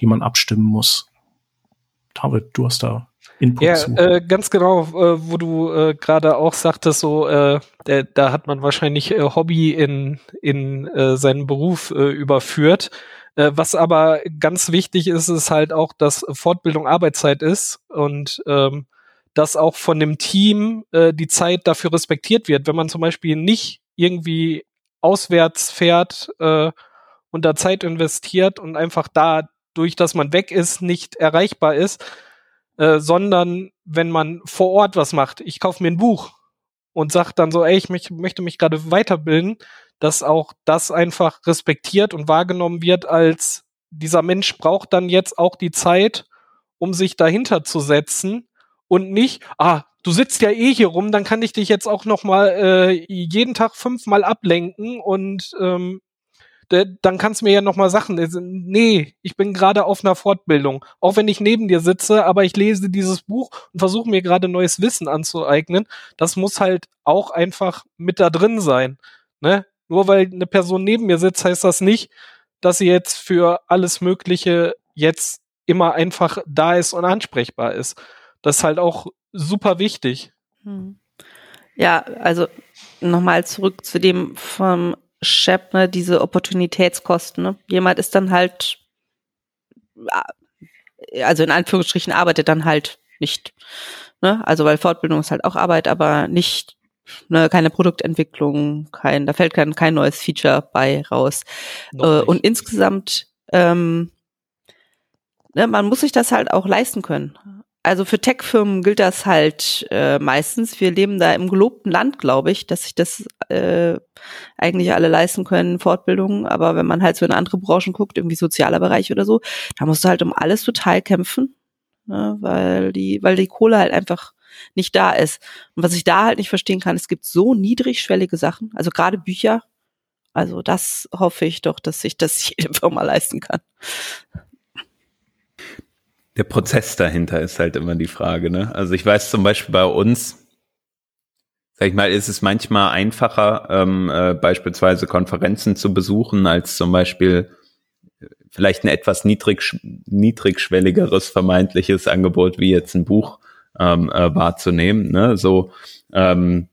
die man abstimmen muss. David, du hast da Input ja, zu. Äh, ganz genau, äh, wo du äh, gerade auch sagtest, so äh, der, da hat man wahrscheinlich äh, Hobby in, in äh, seinen Beruf äh, überführt. Was aber ganz wichtig ist, ist halt auch, dass Fortbildung Arbeitszeit ist und ähm, dass auch von dem Team äh, die Zeit dafür respektiert wird. Wenn man zum Beispiel nicht irgendwie auswärts fährt äh, und da Zeit investiert und einfach da durch, dass man weg ist, nicht erreichbar ist, äh, sondern wenn man vor Ort was macht. Ich kaufe mir ein Buch und sage dann so, ey, ich mich, möchte mich gerade weiterbilden, dass auch das einfach respektiert und wahrgenommen wird als dieser Mensch braucht dann jetzt auch die Zeit, um sich dahinter zu setzen und nicht, ah, du sitzt ja eh hier rum, dann kann ich dich jetzt auch noch mal äh, jeden Tag fünfmal ablenken und ähm, dann kannst du mir ja noch mal Sachen. Nee, ich bin gerade auf einer Fortbildung, auch wenn ich neben dir sitze, aber ich lese dieses Buch und versuche mir gerade neues Wissen anzueignen. Das muss halt auch einfach mit da drin sein. Ne? Nur weil eine Person neben mir sitzt, heißt das nicht, dass sie jetzt für alles Mögliche jetzt immer einfach da ist und ansprechbar ist. Das ist halt auch super wichtig. Hm. Ja, also nochmal zurück zu dem vom Shep, ne, diese Opportunitätskosten. Ne? Jemand ist dann halt, also in Anführungsstrichen arbeitet dann halt nicht. Ne? Also weil Fortbildung ist halt auch Arbeit, aber nicht ne, keine Produktentwicklung, kein, da fällt kein, kein neues Feature bei raus. Äh, und insgesamt, ähm, ne, man muss sich das halt auch leisten können. Also für Tech-Firmen gilt das halt äh, meistens. Wir leben da im gelobten Land, glaube ich, dass sich das äh, eigentlich alle leisten können, Fortbildungen. Aber wenn man halt so in andere Branchen guckt, irgendwie sozialer Bereich oder so, da musst du halt um alles total kämpfen, ne, weil die, weil die Kohle halt einfach nicht da ist. Und was ich da halt nicht verstehen kann, es gibt so niedrigschwellige Sachen, also gerade Bücher. Also das hoffe ich doch, dass sich das (laughs) jede Firma leisten kann der Prozess dahinter ist halt immer die Frage. Ne? Also ich weiß zum Beispiel bei uns, sag ich mal, ist es manchmal einfacher, ähm, äh, beispielsweise Konferenzen zu besuchen, als zum Beispiel äh, vielleicht ein etwas niedrig, niedrigschwelligeres vermeintliches Angebot wie jetzt ein Buch ähm, äh, wahrzunehmen. Ne? So, ähm,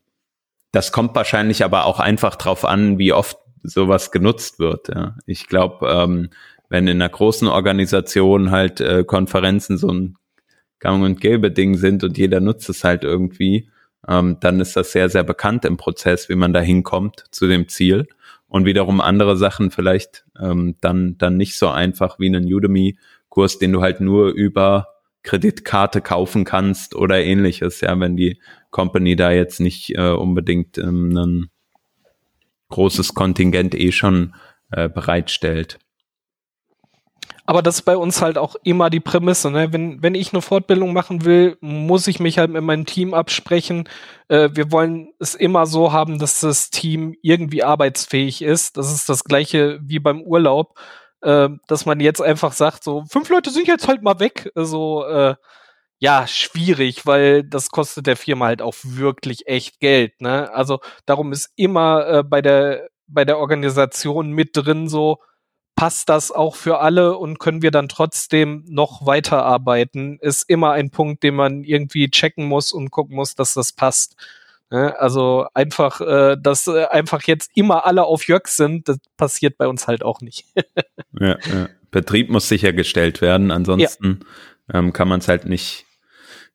das kommt wahrscheinlich aber auch einfach drauf an, wie oft sowas genutzt wird. Ja. Ich glaube, ähm, wenn in einer großen Organisation halt äh, Konferenzen so ein Gang und Gäbe Ding sind und jeder nutzt es halt irgendwie, ähm, dann ist das sehr, sehr bekannt im Prozess, wie man da hinkommt zu dem Ziel. Und wiederum andere Sachen vielleicht ähm, dann, dann nicht so einfach wie einen Udemy-Kurs, den du halt nur über Kreditkarte kaufen kannst oder ähnliches, ja, wenn die Company da jetzt nicht äh, unbedingt ähm, ein großes Kontingent eh schon äh, bereitstellt. Aber das ist bei uns halt auch immer die Prämisse. Ne? Wenn, wenn ich eine Fortbildung machen will, muss ich mich halt mit meinem Team absprechen. Äh, wir wollen es immer so haben, dass das Team irgendwie arbeitsfähig ist. Das ist das gleiche wie beim Urlaub, äh, dass man jetzt einfach sagt, so fünf Leute sind jetzt halt mal weg. So, äh, ja, schwierig, weil das kostet der Firma halt auch wirklich echt Geld. Ne? Also darum ist immer äh, bei der bei der Organisation mit drin so, passt das auch für alle und können wir dann trotzdem noch weiterarbeiten, ist immer ein Punkt, den man irgendwie checken muss und gucken muss, dass das passt. Also einfach, äh, dass äh, einfach jetzt immer alle auf Jörg sind, das passiert bei uns halt auch nicht. (laughs) ja, ja. Betrieb muss sichergestellt werden, ansonsten ja. ähm, kann man es halt nicht,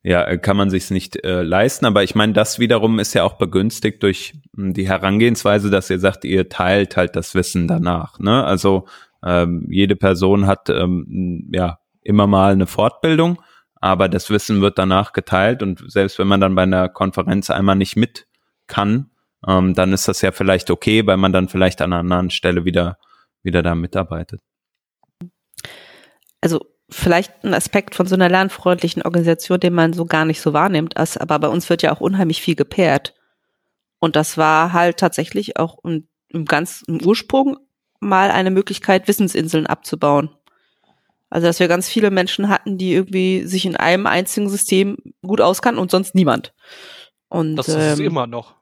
ja, kann man sich's nicht äh, leisten. Aber ich meine, das wiederum ist ja auch begünstigt durch hm, die Herangehensweise, dass ihr sagt, ihr teilt halt das Wissen danach. Ne? Also ähm, jede Person hat ähm, ja immer mal eine Fortbildung, aber das Wissen wird danach geteilt und selbst wenn man dann bei einer Konferenz einmal nicht mit kann, ähm, dann ist das ja vielleicht okay, weil man dann vielleicht an einer anderen Stelle wieder, wieder da mitarbeitet. Also vielleicht ein Aspekt von so einer lernfreundlichen Organisation, den man so gar nicht so wahrnimmt, aber bei uns wird ja auch unheimlich viel gepaart. Und das war halt tatsächlich auch im, im ganz Ursprung mal eine Möglichkeit, Wissensinseln abzubauen. Also dass wir ganz viele Menschen hatten, die irgendwie sich in einem einzigen System gut auskannten und sonst niemand. Und, das ist es ähm, immer noch.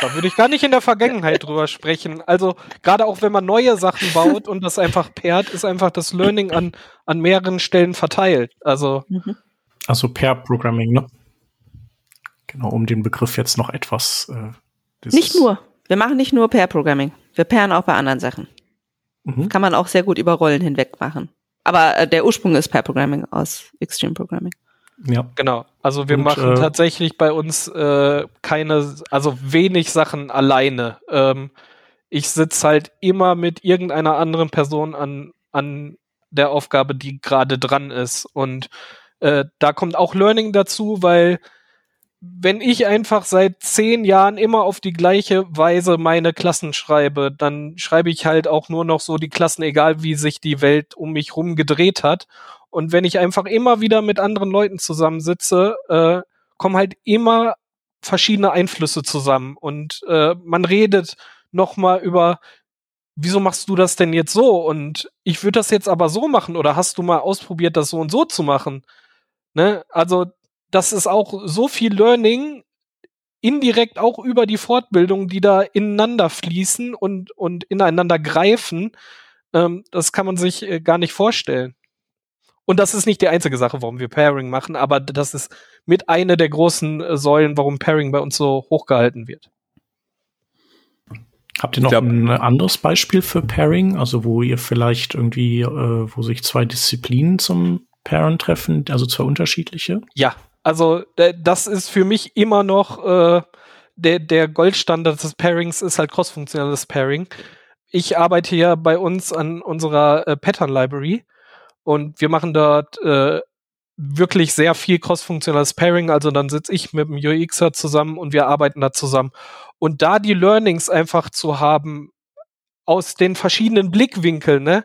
Da würde ich gar nicht in der Vergangenheit drüber sprechen. Also gerade auch wenn man neue Sachen baut und das einfach pairt, ist einfach das Learning an, an mehreren Stellen verteilt. Also mhm. also Pair Programming, ne? Genau, um den Begriff jetzt noch etwas. Äh, nicht nur. Wir machen nicht nur Pair Programming. Wir pairen auch bei anderen Sachen. Mhm. Kann man auch sehr gut über Rollen hinweg machen. Aber äh, der Ursprung ist Pair Programming aus Extreme Programming. Ja. Genau. Also wir Und, machen äh, tatsächlich bei uns äh, keine, also wenig Sachen alleine. Ähm, ich sitze halt immer mit irgendeiner anderen Person an, an der Aufgabe, die gerade dran ist. Und äh, da kommt auch Learning dazu, weil wenn ich einfach seit zehn Jahren immer auf die gleiche Weise meine Klassen schreibe, dann schreibe ich halt auch nur noch so die Klassen, egal wie sich die Welt um mich rum gedreht hat. Und wenn ich einfach immer wieder mit anderen Leuten zusammensitze, äh, kommen halt immer verschiedene Einflüsse zusammen. Und äh, man redet noch mal über wieso machst du das denn jetzt so? Und ich würde das jetzt aber so machen oder hast du mal ausprobiert das so und so zu machen? Ne? Also das ist auch so viel Learning indirekt auch über die Fortbildung die da ineinander fließen und und ineinander greifen ähm, das kann man sich äh, gar nicht vorstellen und das ist nicht die einzige Sache, warum wir Pairing machen, aber das ist mit einer der großen äh, Säulen, warum Pairing bei uns so hochgehalten wird. Habt ihr noch glaub, ein anderes Beispiel für Pairing, also wo ihr vielleicht irgendwie, äh, wo sich zwei Disziplinen zum Pairen treffen, also zwei unterschiedliche? Ja, also das ist für mich immer noch äh, der, der Goldstandard des Pairings ist halt crossfunktionales Pairing. Ich arbeite ja bei uns an unserer äh, Pattern Library und wir machen dort äh, wirklich sehr viel crossfunktionales Pairing. Also dann sitze ich mit dem UXer zusammen und wir arbeiten da zusammen. Und da die Learnings einfach zu haben aus den verschiedenen Blickwinkeln, ne?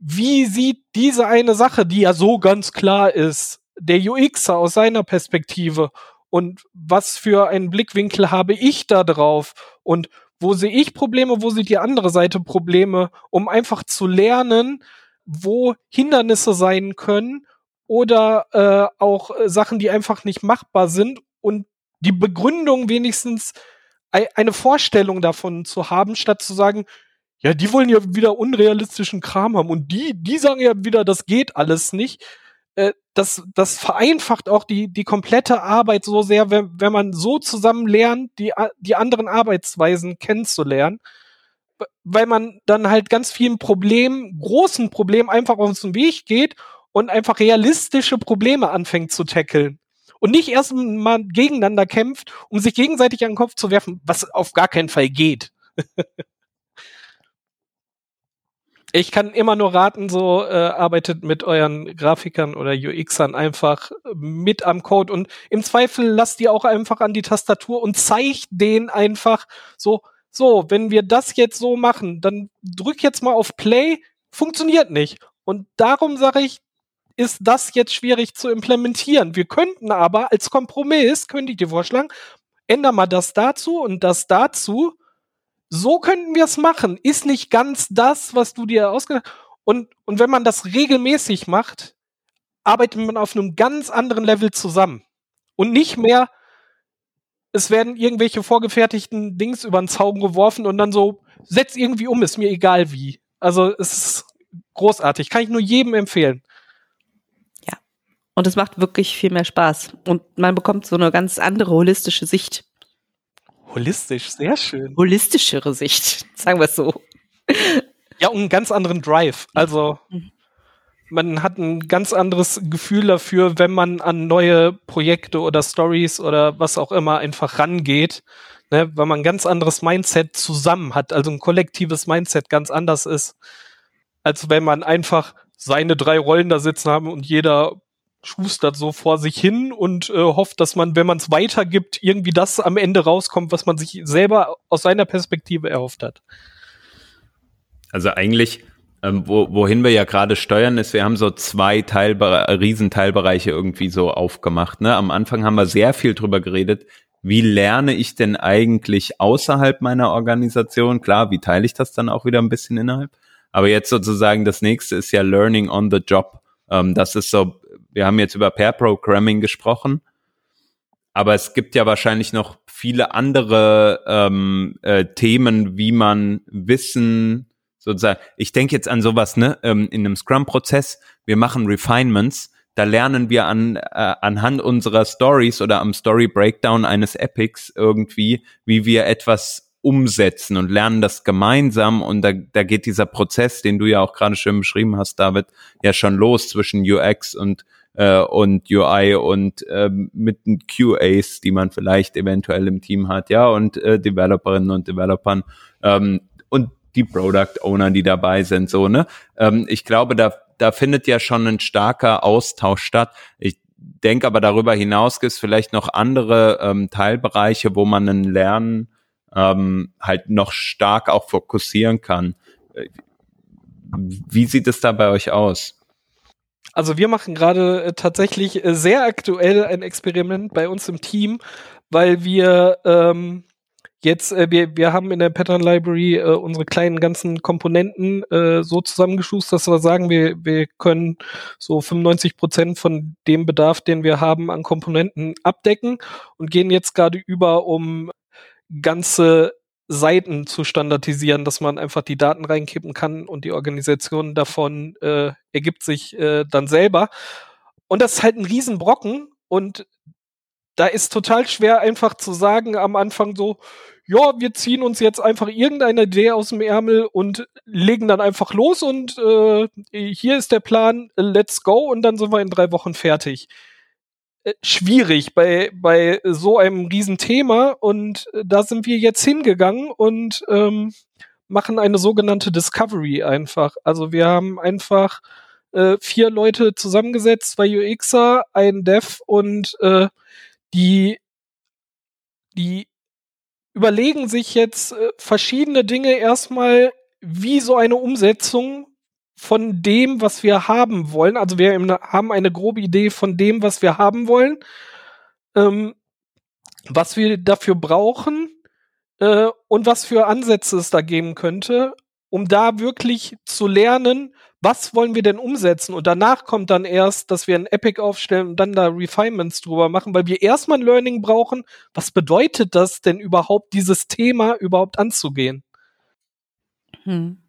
Wie sieht diese eine Sache, die ja so ganz klar ist, der UXer aus seiner Perspektive und was für einen Blickwinkel habe ich da drauf und wo sehe ich Probleme, wo sieht die andere Seite Probleme, um einfach zu lernen, wo Hindernisse sein können oder äh, auch äh, Sachen, die einfach nicht machbar sind und die Begründung wenigstens eine Vorstellung davon zu haben, statt zu sagen, ja, die wollen ja wieder unrealistischen Kram haben und die, die sagen ja wieder, das geht alles nicht. Das, das vereinfacht auch die, die komplette Arbeit so sehr, wenn, wenn man so zusammen lernt, die, die anderen Arbeitsweisen kennenzulernen weil man dann halt ganz vielen Problemen, großen Problemen einfach auf den Weg geht und einfach realistische Probleme anfängt zu tackeln. Und nicht erst mal gegeneinander kämpft, um sich gegenseitig an den Kopf zu werfen, was auf gar keinen Fall geht. (laughs) ich kann immer nur raten, so äh, arbeitet mit euren Grafikern oder UXern einfach mit am Code und im Zweifel lasst die auch einfach an die Tastatur und zeigt denen einfach so, so, wenn wir das jetzt so machen, dann drück jetzt mal auf Play, funktioniert nicht. Und darum sage ich, ist das jetzt schwierig zu implementieren. Wir könnten aber als Kompromiss, könnte ich dir vorschlagen, änder mal das dazu und das dazu. So könnten wir es machen. Ist nicht ganz das, was du dir ausgedacht hast. Und, und wenn man das regelmäßig macht, arbeitet man auf einem ganz anderen Level zusammen. Und nicht mehr, es werden irgendwelche vorgefertigten Dings über den Zaun geworfen und dann so, setz irgendwie um, ist mir egal wie. Also es ist großartig, kann ich nur jedem empfehlen. Ja. Und es macht wirklich viel mehr Spaß. Und man bekommt so eine ganz andere holistische Sicht. Holistisch, sehr schön. Holistischere Sicht, (laughs) sagen wir es so. Ja, und einen ganz anderen Drive. Also. Mhm. man hat ein ganz anderes Gefühl dafür, wenn man an neue Projekte oder Stories oder was auch immer einfach rangeht, ne, weil man ein ganz anderes Mindset zusammen hat, also ein kollektives Mindset ganz anders ist, als wenn man einfach seine drei Rollen da sitzen haben und jeder schustert so vor sich hin und äh, hofft, dass man, wenn man es weitergibt, irgendwie das am Ende rauskommt, was man sich selber aus seiner Perspektive erhofft hat. Also eigentlich, ähm, wo, wohin wir ja gerade steuern, ist, wir haben so zwei Teilbere Riesenteilbereiche irgendwie so aufgemacht. Ne? Am Anfang haben wir sehr viel drüber geredet, wie lerne ich denn eigentlich außerhalb meiner Organisation? Klar, wie teile ich das dann auch wieder ein bisschen innerhalb? Aber jetzt sozusagen das nächste ist ja Learning on the Job. Ähm, das ist so, wir haben jetzt über Pair Programming gesprochen, aber es gibt ja wahrscheinlich noch viele andere ähm, äh, Themen, wie man Wissen sozusagen, ich denke jetzt an sowas, ne, ähm, in einem Scrum-Prozess, wir machen Refinements, da lernen wir an, äh, anhand unserer Stories oder am Story Breakdown eines Epics irgendwie, wie wir etwas umsetzen und lernen das gemeinsam. Und da, da geht dieser Prozess, den du ja auch gerade schön beschrieben hast, David, ja schon los zwischen UX und äh, und UI und äh, mit den QAs, die man vielleicht eventuell im Team hat, ja und äh, Developerinnen und Developern ähm, und die Product Owner, die dabei sind, so, ne? Ähm, ich glaube, da, da findet ja schon ein starker Austausch statt. Ich denke aber darüber hinaus gibt es vielleicht noch andere ähm, Teilbereiche, wo man ein Lernen ähm, halt noch stark auch fokussieren kann. Wie sieht es da bei euch aus? Also wir machen gerade äh, tatsächlich äh, sehr aktuell ein Experiment bei uns im Team, weil wir ähm, Jetzt, äh, wir, wir haben in der Pattern Library äh, unsere kleinen ganzen Komponenten äh, so zusammengeschustert, dass wir sagen, wir, wir können so 95 Prozent von dem Bedarf, den wir haben an Komponenten abdecken und gehen jetzt gerade über, um ganze Seiten zu standardisieren, dass man einfach die Daten reinkippen kann und die Organisation davon äh, ergibt sich äh, dann selber. Und das ist halt ein Riesenbrocken und da ist total schwer einfach zu sagen am Anfang so, ja, wir ziehen uns jetzt einfach irgendeine Idee aus dem Ärmel und legen dann einfach los und äh, hier ist der Plan, let's go und dann sind wir in drei Wochen fertig. Äh, schwierig bei, bei so einem Riesenthema und äh, da sind wir jetzt hingegangen und ähm, machen eine sogenannte Discovery einfach. Also wir haben einfach äh, vier Leute zusammengesetzt, zwei UXer, ein Dev und äh, die, die überlegen sich jetzt äh, verschiedene Dinge erstmal, wie so eine Umsetzung von dem, was wir haben wollen. Also wir haben eine grobe Idee von dem, was wir haben wollen, ähm, was wir dafür brauchen äh, und was für Ansätze es da geben könnte, um da wirklich zu lernen, was wollen wir denn umsetzen? Und danach kommt dann erst, dass wir ein Epic aufstellen und dann da Refinements drüber machen, weil wir erstmal ein Learning brauchen. Was bedeutet das denn überhaupt, dieses Thema überhaupt anzugehen? Hm.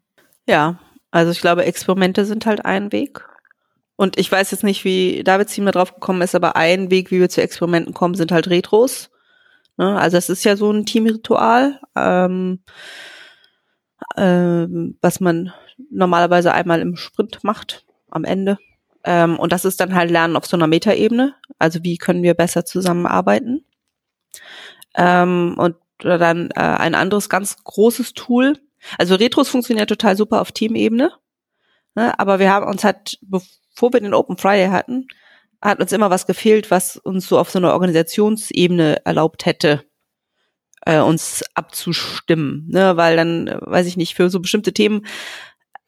Ja, also ich glaube, Experimente sind halt ein Weg. Und ich weiß jetzt nicht, wie David Ziemer drauf gekommen ist, aber ein Weg, wie wir zu Experimenten kommen, sind halt Retros. Ne? Also es ist ja so ein Teamritual, ähm, ähm, was man normalerweise einmal im Sprint macht, am Ende. Ähm, und das ist dann halt Lernen auf so einer Metaebene. Also wie können wir besser zusammenarbeiten? Ähm, und dann äh, ein anderes ganz großes Tool. Also Retros funktioniert total super auf Teamebene. Ne? Aber wir haben uns halt, bevor wir den Open Friday hatten, hat uns immer was gefehlt, was uns so auf so einer Organisationsebene erlaubt hätte, äh, uns abzustimmen. Ne? Weil dann, weiß ich nicht, für so bestimmte Themen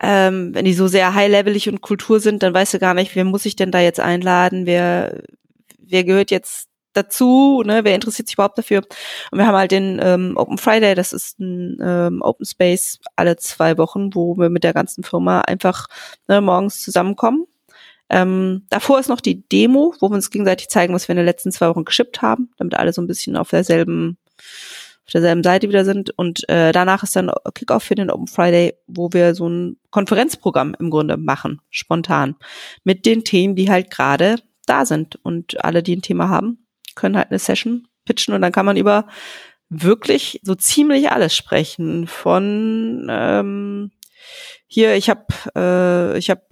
ähm, wenn die so sehr high-levelig und Kultur sind, dann weißt du gar nicht, wer muss ich denn da jetzt einladen, wer, wer gehört jetzt dazu, ne, wer interessiert sich überhaupt dafür? Und wir haben halt den ähm, Open Friday, das ist ein ähm, Open Space alle zwei Wochen, wo wir mit der ganzen Firma einfach ne, morgens zusammenkommen. Ähm, davor ist noch die Demo, wo wir uns gegenseitig zeigen, was wir in den letzten zwei Wochen geschippt haben, damit alle so ein bisschen auf derselben auf derselben Seite wieder sind. Und äh, danach ist dann Kickoff für den Open Friday, wo wir so ein Konferenzprogramm im Grunde machen, spontan, mit den Themen, die halt gerade da sind. Und alle, die ein Thema haben, können halt eine Session pitchen und dann kann man über wirklich so ziemlich alles sprechen. Von ähm, hier, ich habe äh, ich habe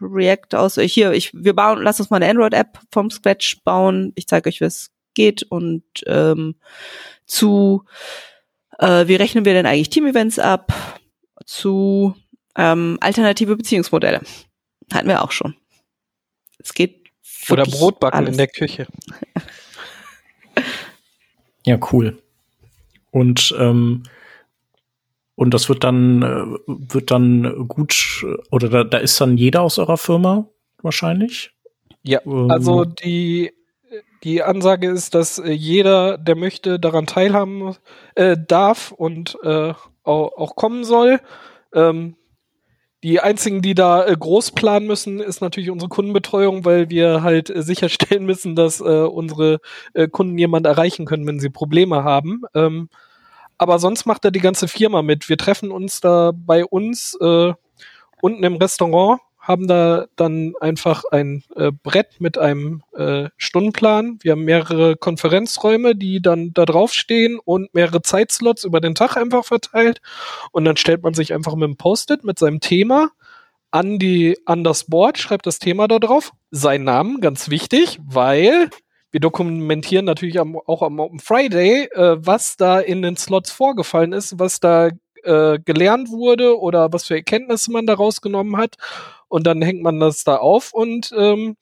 React aus, hier, ich wir bauen, lass uns mal eine Android-App vom Scratch bauen. Ich zeige euch, wie es geht und ähm, zu äh, wie rechnen wir denn eigentlich Team-Events ab? Zu ähm, alternative Beziehungsmodelle. Hatten wir auch schon. Es geht oder Brotbacken alles. in der Küche. (laughs) ja, cool. Und ähm, und das wird dann äh, wird dann gut oder da, da ist dann jeder aus eurer Firma wahrscheinlich. Ja, ähm, also die die Ansage ist, dass äh, jeder, der möchte, daran teilhaben äh, darf und äh, auch, auch, kommen soll. Ähm, die einzigen, die da äh, groß planen müssen, ist natürlich unsere Kundenbetreuung, weil wir halt äh, sicherstellen müssen, dass äh, unsere äh, Kunden jemand erreichen können, wenn sie Probleme haben. Ähm, aber sonst macht da die ganze Firma mit. Wir treffen uns da bei uns äh, unten im Restaurant haben da dann einfach ein äh, Brett mit einem äh, Stundenplan. Wir haben mehrere Konferenzräume, die dann da drauf stehen und mehrere Zeitslots über den Tag einfach verteilt. Und dann stellt man sich einfach mit einem Post-it mit seinem Thema an die an das Board, schreibt das Thema da drauf, seinen Namen, ganz wichtig, weil wir dokumentieren natürlich am, auch am Open Friday, äh, was da in den Slots vorgefallen ist, was da äh, gelernt wurde oder was für Erkenntnisse man da rausgenommen hat und dann hängt man das da auf und ähm,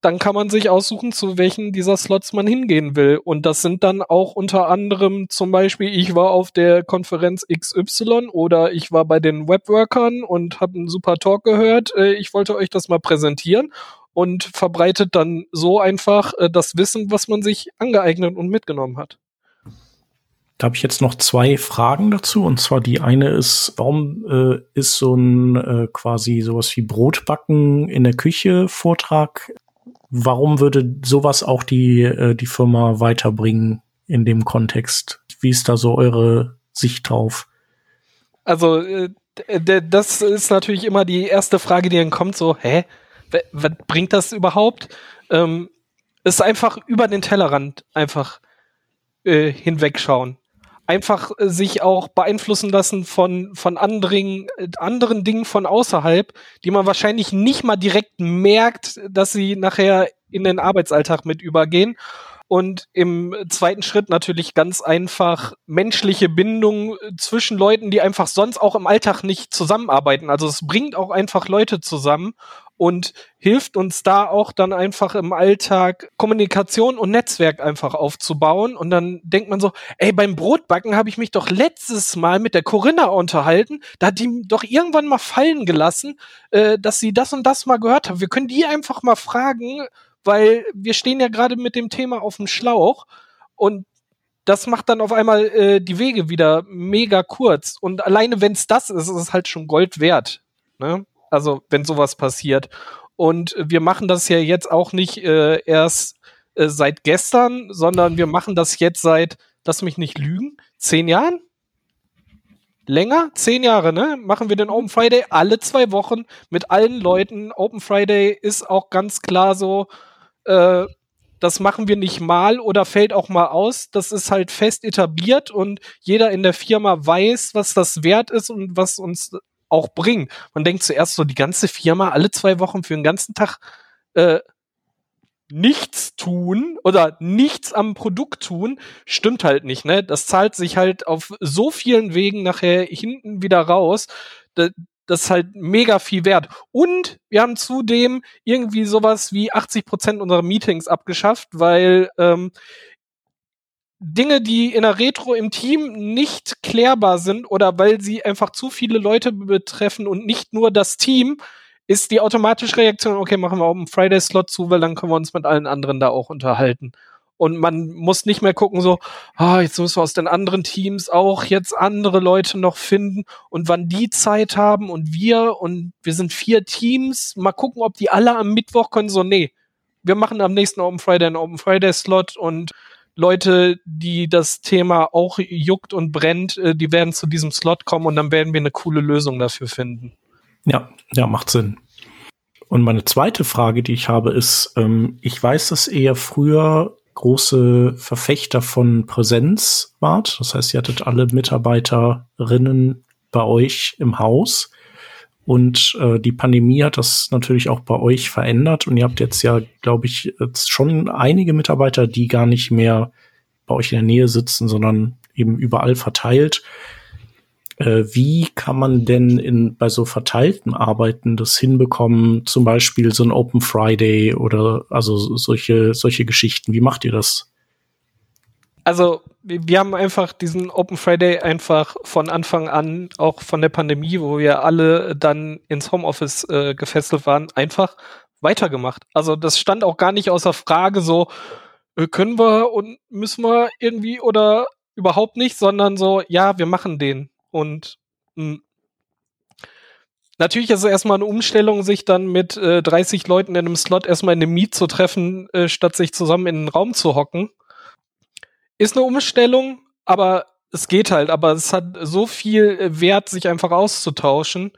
dann kann man sich aussuchen, zu welchen dieser Slots man hingehen will. Und das sind dann auch unter anderem zum Beispiel, ich war auf der Konferenz XY oder ich war bei den Webworkern und habe einen super Talk gehört. Äh, ich wollte euch das mal präsentieren und verbreitet dann so einfach äh, das Wissen, was man sich angeeignet und mitgenommen hat. Da habe ich jetzt noch zwei Fragen dazu. Und zwar die eine ist, warum äh, ist so ein äh, quasi sowas wie Brotbacken in der Küche Vortrag? Warum würde sowas auch die, äh, die Firma weiterbringen in dem Kontext? Wie ist da so eure Sicht drauf? Also, äh, das ist natürlich immer die erste Frage, die dann kommt, so, hä? Was bringt das überhaupt? Ähm, ist einfach über den Tellerrand einfach äh, hinwegschauen einfach äh, sich auch beeinflussen lassen von, von anderen, äh, anderen Dingen von außerhalb, die man wahrscheinlich nicht mal direkt merkt, dass sie nachher in den Arbeitsalltag mit übergehen. Und im zweiten Schritt natürlich ganz einfach menschliche Bindung äh, zwischen Leuten, die einfach sonst auch im Alltag nicht zusammenarbeiten. Also es bringt auch einfach Leute zusammen und hilft uns da auch dann einfach im Alltag Kommunikation und Netzwerk einfach aufzubauen. Und dann denkt man so, ey, beim Brotbacken habe ich mich doch letztes Mal mit der Corinna unterhalten. Da hat die doch irgendwann mal fallen gelassen, äh, dass sie das und das mal gehört hat. Wir können die einfach mal fragen, weil wir stehen ja gerade mit dem Thema auf dem Schlauch und das macht dann auf einmal äh, die Wege wieder mega kurz. Und alleine wenn es das ist, ist es halt schon Gold wert. Ne? Also wenn sowas passiert. Und wir machen das ja jetzt auch nicht äh, erst äh, seit gestern, sondern wir machen das jetzt seit, lass mich nicht lügen, zehn Jahren? Länger? Zehn Jahre, ne? Machen wir den Open Friday alle zwei Wochen mit allen Leuten. Open Friday ist auch ganz klar so, äh, das machen wir nicht mal oder fällt auch mal aus. Das ist halt fest etabliert und jeder in der Firma weiß, was das wert ist und was uns auch bringen. Man denkt zuerst so, die ganze Firma alle zwei Wochen für den ganzen Tag äh, nichts tun oder nichts am Produkt tun, stimmt halt nicht, ne? Das zahlt sich halt auf so vielen Wegen nachher hinten wieder raus. Das, das ist halt mega viel wert. Und wir haben zudem irgendwie sowas wie 80 Prozent unserer Meetings abgeschafft, weil ähm, Dinge, die in der Retro im Team nicht klärbar sind oder weil sie einfach zu viele Leute betreffen und nicht nur das Team, ist die automatische Reaktion, okay, machen wir auch einen Friday-Slot zu, weil dann können wir uns mit allen anderen da auch unterhalten. Und man muss nicht mehr gucken, so, ah, jetzt müssen wir aus den anderen Teams auch jetzt andere Leute noch finden und wann die Zeit haben und wir und wir sind vier Teams, mal gucken, ob die alle am Mittwoch können, so, nee, wir machen am nächsten Open Friday einen Open Friday Slot und Leute, die das Thema auch juckt und brennt, äh, die werden zu diesem Slot kommen und dann werden wir eine coole Lösung dafür finden. Ja, ja, macht Sinn. Und meine zweite Frage, die ich habe, ist, ähm, ich weiß, dass ihr früher große Verfechter von Präsenz wart. Das heißt, ihr hattet alle Mitarbeiterinnen bei euch im Haus. Und äh, die Pandemie hat das natürlich auch bei euch verändert. Und ihr habt jetzt ja, glaube ich, schon einige Mitarbeiter, die gar nicht mehr bei euch in der Nähe sitzen, sondern eben überall verteilt. Äh, wie kann man denn in, bei so verteilten Arbeiten das hinbekommen? Zum Beispiel so ein Open Friday oder also solche, solche Geschichten. Wie macht ihr das? Also wir haben einfach diesen Open Friday einfach von Anfang an, auch von der Pandemie, wo wir alle dann ins Homeoffice äh, gefesselt waren, einfach weitergemacht. Also das stand auch gar nicht außer Frage so, äh, können wir und müssen wir irgendwie oder überhaupt nicht, sondern so, ja, wir machen den. Und hm, Natürlich ist es erstmal eine Umstellung, sich dann mit äh, 30 Leuten in einem Slot erstmal in einem Meet zu treffen, äh, statt sich zusammen in einen Raum zu hocken. Ist eine Umstellung, aber es geht halt. Aber es hat so viel äh, Wert, sich einfach auszutauschen,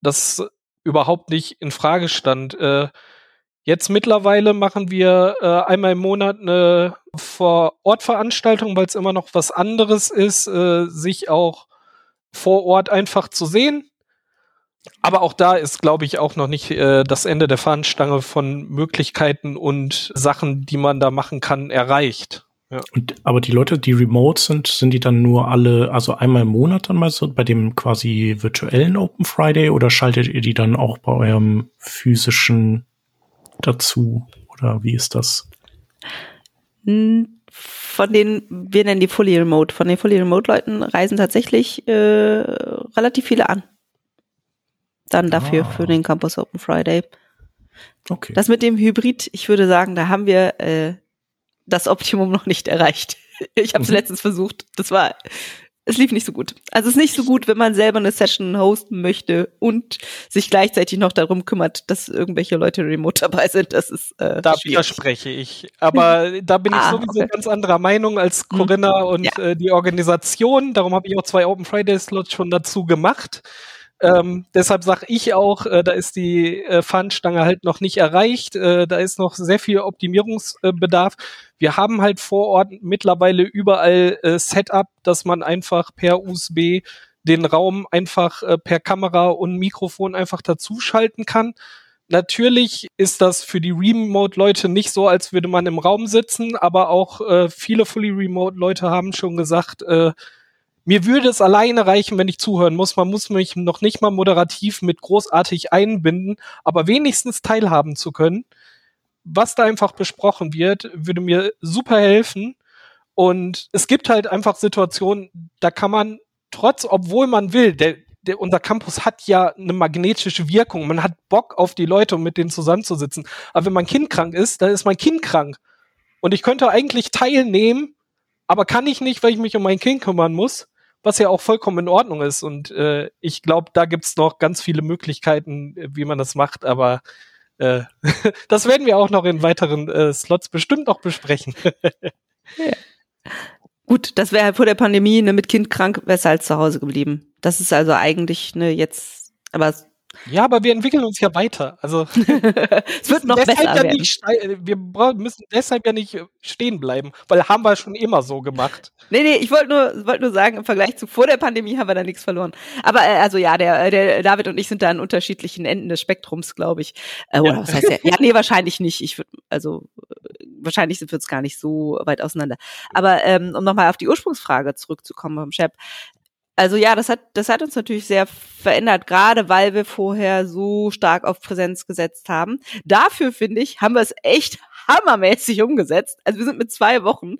dass überhaupt nicht in Frage stand. Äh, jetzt mittlerweile machen wir äh, einmal im Monat eine Vor-Ort-Veranstaltung, weil es immer noch was anderes ist, äh, sich auch vor Ort einfach zu sehen. Aber auch da ist, glaube ich, auch noch nicht äh, das Ende der Fahnenstange von Möglichkeiten und Sachen, die man da machen kann, erreicht. Ja. Und, aber die Leute, die remote sind, sind die dann nur alle, also einmal im Monat dann mal so bei dem quasi virtuellen Open Friday oder schaltet ihr die dann auch bei eurem physischen dazu? Oder wie ist das? Von den, wir nennen die Fully Remote, von den Fully Remote Leuten reisen tatsächlich äh, relativ viele an. Dann dafür ah. für den Campus Open Friday. Okay. Das mit dem Hybrid, ich würde sagen, da haben wir äh, das Optimum noch nicht erreicht. (laughs) Ich habe es mhm. letztens versucht. Das war, es lief nicht so gut. Also es ist nicht so gut, wenn man selber eine Session hosten möchte und sich gleichzeitig noch darum kümmert, dass irgendwelche Leute remote (laughs) dabei sind. Das ist äh, da schwierig. widerspreche ich. Aber (laughs) da bin ich ah, sowieso okay. ganz anderer Meinung als mhm. Corinna mhm. und ja. äh, die Organisation. Darum habe ich auch zwei Open Friday Slots schon dazu gemacht. Ähm, deshalb sage ich auch, äh, da ist die äh, Fahnenstange halt noch nicht erreicht. Äh, da ist noch sehr viel Optimierungsbedarf. Wir haben halt vor Ort mittlerweile überall äh, Setup, dass man einfach per USB den Raum einfach äh, per Kamera und Mikrofon einfach dazuschalten kann. Natürlich ist das für die Remote-Leute nicht so, als würde man im Raum sitzen, aber auch äh, viele Fully Remote-Leute haben schon gesagt, äh, mir würde es alleine reichen, wenn ich zuhören muss. Man muss mich noch nicht mal moderativ mit großartig einbinden, aber wenigstens teilhaben zu können. Was da einfach besprochen wird, würde mir super helfen. Und es gibt halt einfach Situationen, da kann man trotz, obwohl man will, der, der, unser Campus hat ja eine magnetische Wirkung. Man hat Bock auf die Leute, um mit denen zusammenzusitzen. Aber wenn mein Kind krank ist, dann ist mein Kind krank. Und ich könnte eigentlich teilnehmen, aber kann ich nicht, weil ich mich um mein Kind kümmern muss was ja auch vollkommen in Ordnung ist. Und äh, ich glaube, da gibt's noch ganz viele Möglichkeiten, äh, wie man das macht, aber äh, (laughs) das werden wir auch noch in weiteren äh, Slots bestimmt noch besprechen. (laughs) ja. Gut, das wäre vor der Pandemie, ne, mit Kind krank, wäre es halt zu Hause geblieben. Das ist also eigentlich, ne, jetzt, aber ja, aber wir entwickeln uns ja weiter. Also (laughs) es wird noch besser ja. Nicht, wir müssen deshalb ja nicht stehen bleiben, weil haben wir schon immer so gemacht. Nee, nee, ich wollte nur, wollte nur sagen, im Vergleich zu vor der Pandemie haben wir da nichts verloren. Aber äh, also ja, der, der David und ich sind da an unterschiedlichen Enden des Spektrums, glaube ich. Äh, oder ja. was heißt der? Ja, (laughs) nee, wahrscheinlich nicht. Ich würde, also wahrscheinlich sind wir jetzt gar nicht so weit auseinander. Aber ähm, um nochmal auf die Ursprungsfrage zurückzukommen vom Chef, also ja, das hat, das hat uns natürlich sehr verändert, gerade weil wir vorher so stark auf Präsenz gesetzt haben. Dafür, finde ich, haben wir es echt hammermäßig umgesetzt. Also wir sind mit zwei Wochen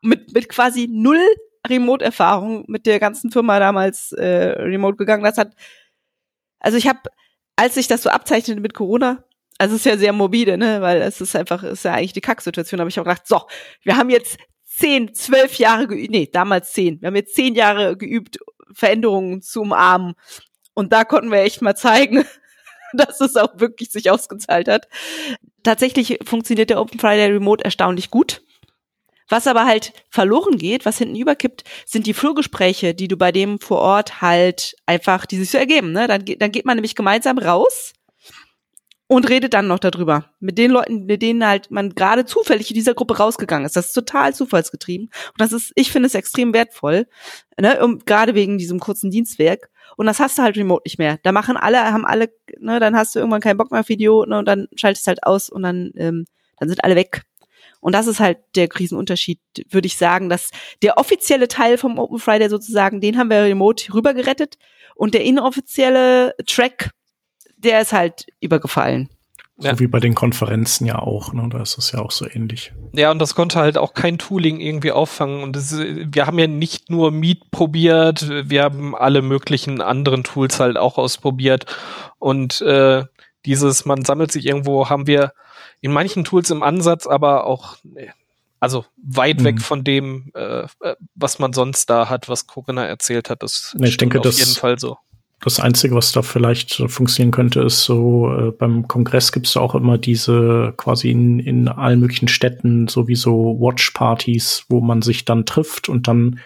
mit, mit quasi null Remote-Erfahrung mit der ganzen Firma damals äh, remote gegangen. Das hat, also ich habe, als sich das so abzeichnete mit Corona, also es ist ja sehr morbide, ne, weil es ist einfach, ist ja eigentlich die Kacksituation, aber ich habe gedacht, so, wir haben jetzt zehn, zwölf Jahre geübt, nee, damals zehn, wir haben jetzt zehn Jahre geübt, Veränderungen zu umarmen. Und da konnten wir echt mal zeigen, (laughs) dass es auch wirklich sich ausgezahlt hat. Tatsächlich funktioniert der Open Friday Remote erstaunlich gut. Was aber halt verloren geht, was hinten überkippt, sind die Flurgespräche, die du bei dem vor Ort halt einfach, die sich so ergeben. Ne? Dann, dann geht man nämlich gemeinsam raus und redet dann noch darüber. Mit den Leuten, mit denen halt man gerade zufällig in dieser Gruppe rausgegangen ist. Das ist total zufallsgetrieben. Und das ist, ich finde es extrem wertvoll, ne, um, gerade wegen diesem kurzen Dienstwerk. Und das hast du halt remote nicht mehr. Da machen alle, haben alle, ne, dann hast du irgendwann keinen Bock mehr auf Video, ne, und dann schaltest halt aus und dann, ähm, dann sind alle weg. Und das ist halt der Krisenunterschied, würde ich sagen, dass der offizielle Teil vom Open Friday sozusagen, den haben wir remote rübergerettet und der inoffizielle Track, der ist halt übergefallen. So ja. wie bei den Konferenzen ja auch, ne? Da ist es ja auch so ähnlich. Ja, und das konnte halt auch kein Tooling irgendwie auffangen. Und das, wir haben ja nicht nur Meet probiert, wir haben alle möglichen anderen Tools halt auch ausprobiert. Und äh, dieses, man sammelt sich irgendwo, haben wir in manchen Tools im Ansatz, aber auch also weit mhm. weg von dem, äh, äh, was man sonst da hat, was Corinna erzählt hat. Das ich denke, auf das, jeden Fall so. Das Einzige, was da vielleicht funktionieren könnte, ist so, äh, beim Kongress gibt es auch immer diese quasi in, in allen möglichen Städten sowieso Watch-Partys, wo man sich dann trifft und dann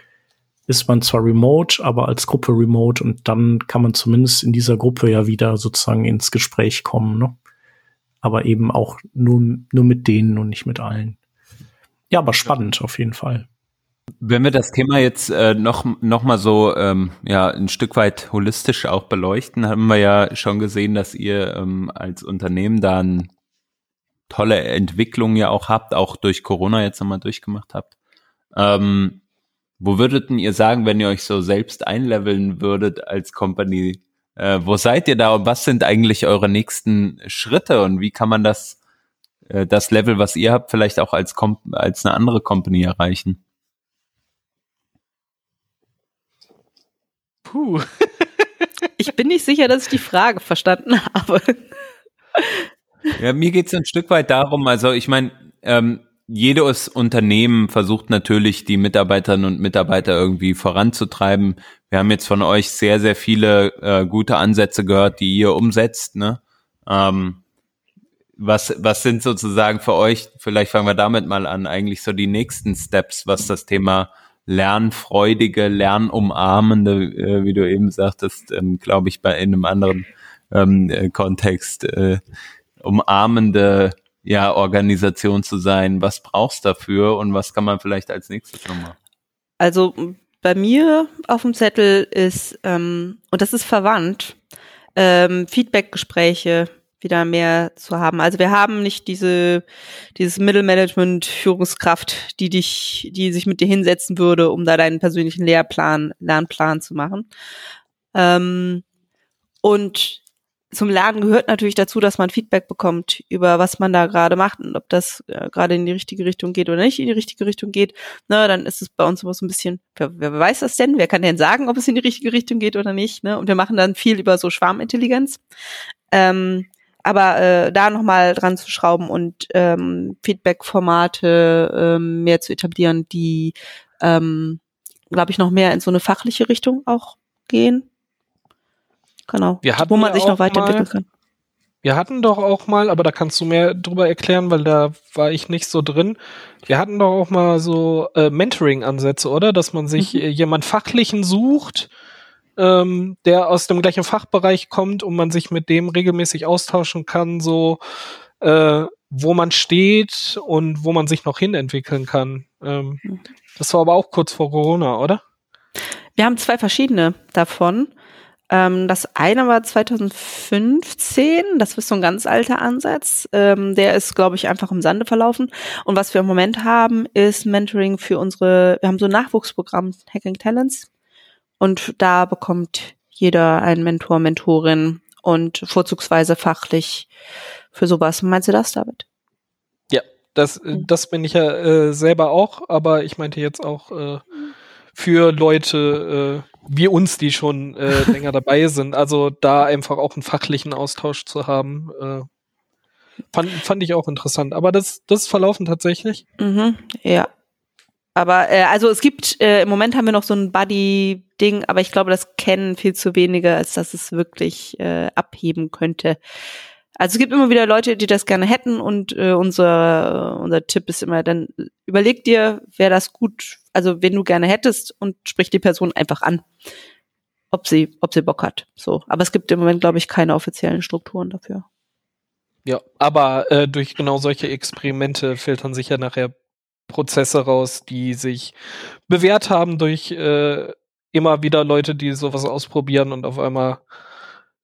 ist man zwar remote, aber als Gruppe remote und dann kann man zumindest in dieser Gruppe ja wieder sozusagen ins Gespräch kommen. Ne? aber eben auch nur, nur mit denen und nicht mit allen. Ja, aber spannend auf jeden Fall. Wenn wir das Thema jetzt äh, noch, noch mal so ähm, ja, ein Stück weit holistisch auch beleuchten, haben wir ja schon gesehen, dass ihr ähm, als Unternehmen da eine tolle Entwicklung ja auch habt, auch durch Corona jetzt nochmal durchgemacht habt. Ähm, wo würdet ihr sagen, wenn ihr euch so selbst einleveln würdet als Company, äh, wo seid ihr da und was sind eigentlich eure nächsten Schritte und wie kann man das, äh, das Level, was ihr habt, vielleicht auch als, als eine andere Company erreichen? Puh. (laughs) ich bin nicht sicher, dass ich die Frage verstanden habe. ja, mir geht es ein Stück weit darum, also ich meine, ähm, jedes Unternehmen versucht natürlich, die Mitarbeiterinnen und Mitarbeiter irgendwie voranzutreiben. Wir haben jetzt von euch sehr, sehr viele äh, gute Ansätze gehört, die ihr umsetzt. Ne? Ähm, was, was sind sozusagen für euch, vielleicht fangen wir damit mal an, eigentlich so die nächsten Steps, was das Thema lernfreudige, lernumarmende, äh, wie du eben sagtest, ähm, glaube ich, bei in einem anderen ähm, äh, Kontext, äh, umarmende ja, Organisation zu sein? Was brauchst du dafür und was kann man vielleicht als nächstes noch machen? Also bei mir auf dem Zettel ist, ähm, und das ist verwandt, ähm, Feedback-Gespräche wieder mehr zu haben. Also wir haben nicht diese, dieses Mittelmanagement, Führungskraft, die dich, die sich mit dir hinsetzen würde, um da deinen persönlichen Lehrplan, Lernplan zu machen. Ähm, und zum Lernen gehört natürlich dazu, dass man Feedback bekommt über was man da gerade macht und ob das äh, gerade in die richtige Richtung geht oder nicht in die richtige Richtung geht. Na, dann ist es bei uns immer so ein bisschen, wer, wer weiß das denn? Wer kann denn sagen, ob es in die richtige Richtung geht oder nicht? Ne? Und wir machen dann viel über so Schwarmintelligenz. Ähm, aber äh, da nochmal dran zu schrauben und ähm, Feedback-Formate ähm, mehr zu etablieren, die, ähm, glaube ich, noch mehr in so eine fachliche Richtung auch gehen Genau. wo man sich noch weiterentwickeln kann. Wir hatten doch auch mal, aber da kannst du mehr drüber erklären, weil da war ich nicht so drin. Wir hatten doch auch mal so äh, Mentoring-Ansätze, oder? Dass man sich mhm. jemand Fachlichen sucht, ähm, der aus dem gleichen Fachbereich kommt und man sich mit dem regelmäßig austauschen kann, so äh, wo man steht und wo man sich noch hinentwickeln kann. Ähm. Das war aber auch kurz vor Corona, oder? Wir haben zwei verschiedene davon. Ähm, das eine war 2015, das ist so ein ganz alter Ansatz. Ähm, der ist, glaube ich, einfach im Sande verlaufen. Und was wir im Moment haben, ist Mentoring für unsere, wir haben so ein Nachwuchsprogramm, Hacking Talents. Und da bekommt jeder einen Mentor, Mentorin und vorzugsweise fachlich für sowas. Meinst du das, David? Ja, das, hm. das bin ich ja äh, selber auch, aber ich meinte jetzt auch äh, für Leute, äh, wie uns, die schon äh, (laughs) länger dabei sind. Also da einfach auch einen fachlichen Austausch zu haben, äh, fand, fand ich auch interessant. Aber das, das ist verlaufen tatsächlich. Mhm, ja. Aber äh, also es gibt, äh, im Moment haben wir noch so ein Buddy-Ding, aber ich glaube, das kennen viel zu wenige, als dass es wirklich äh, abheben könnte. Also es gibt immer wieder Leute, die das gerne hätten und äh, unser, unser Tipp ist immer, dann überleg dir, wer das gut, also wen du gerne hättest und sprich die Person einfach an, ob sie, ob sie Bock hat. So, aber es gibt im Moment, glaube ich, keine offiziellen Strukturen dafür. Ja, aber äh, durch genau solche Experimente filtern sich ja nachher Prozesse raus, die sich bewährt haben durch äh, immer wieder Leute, die sowas ausprobieren und auf einmal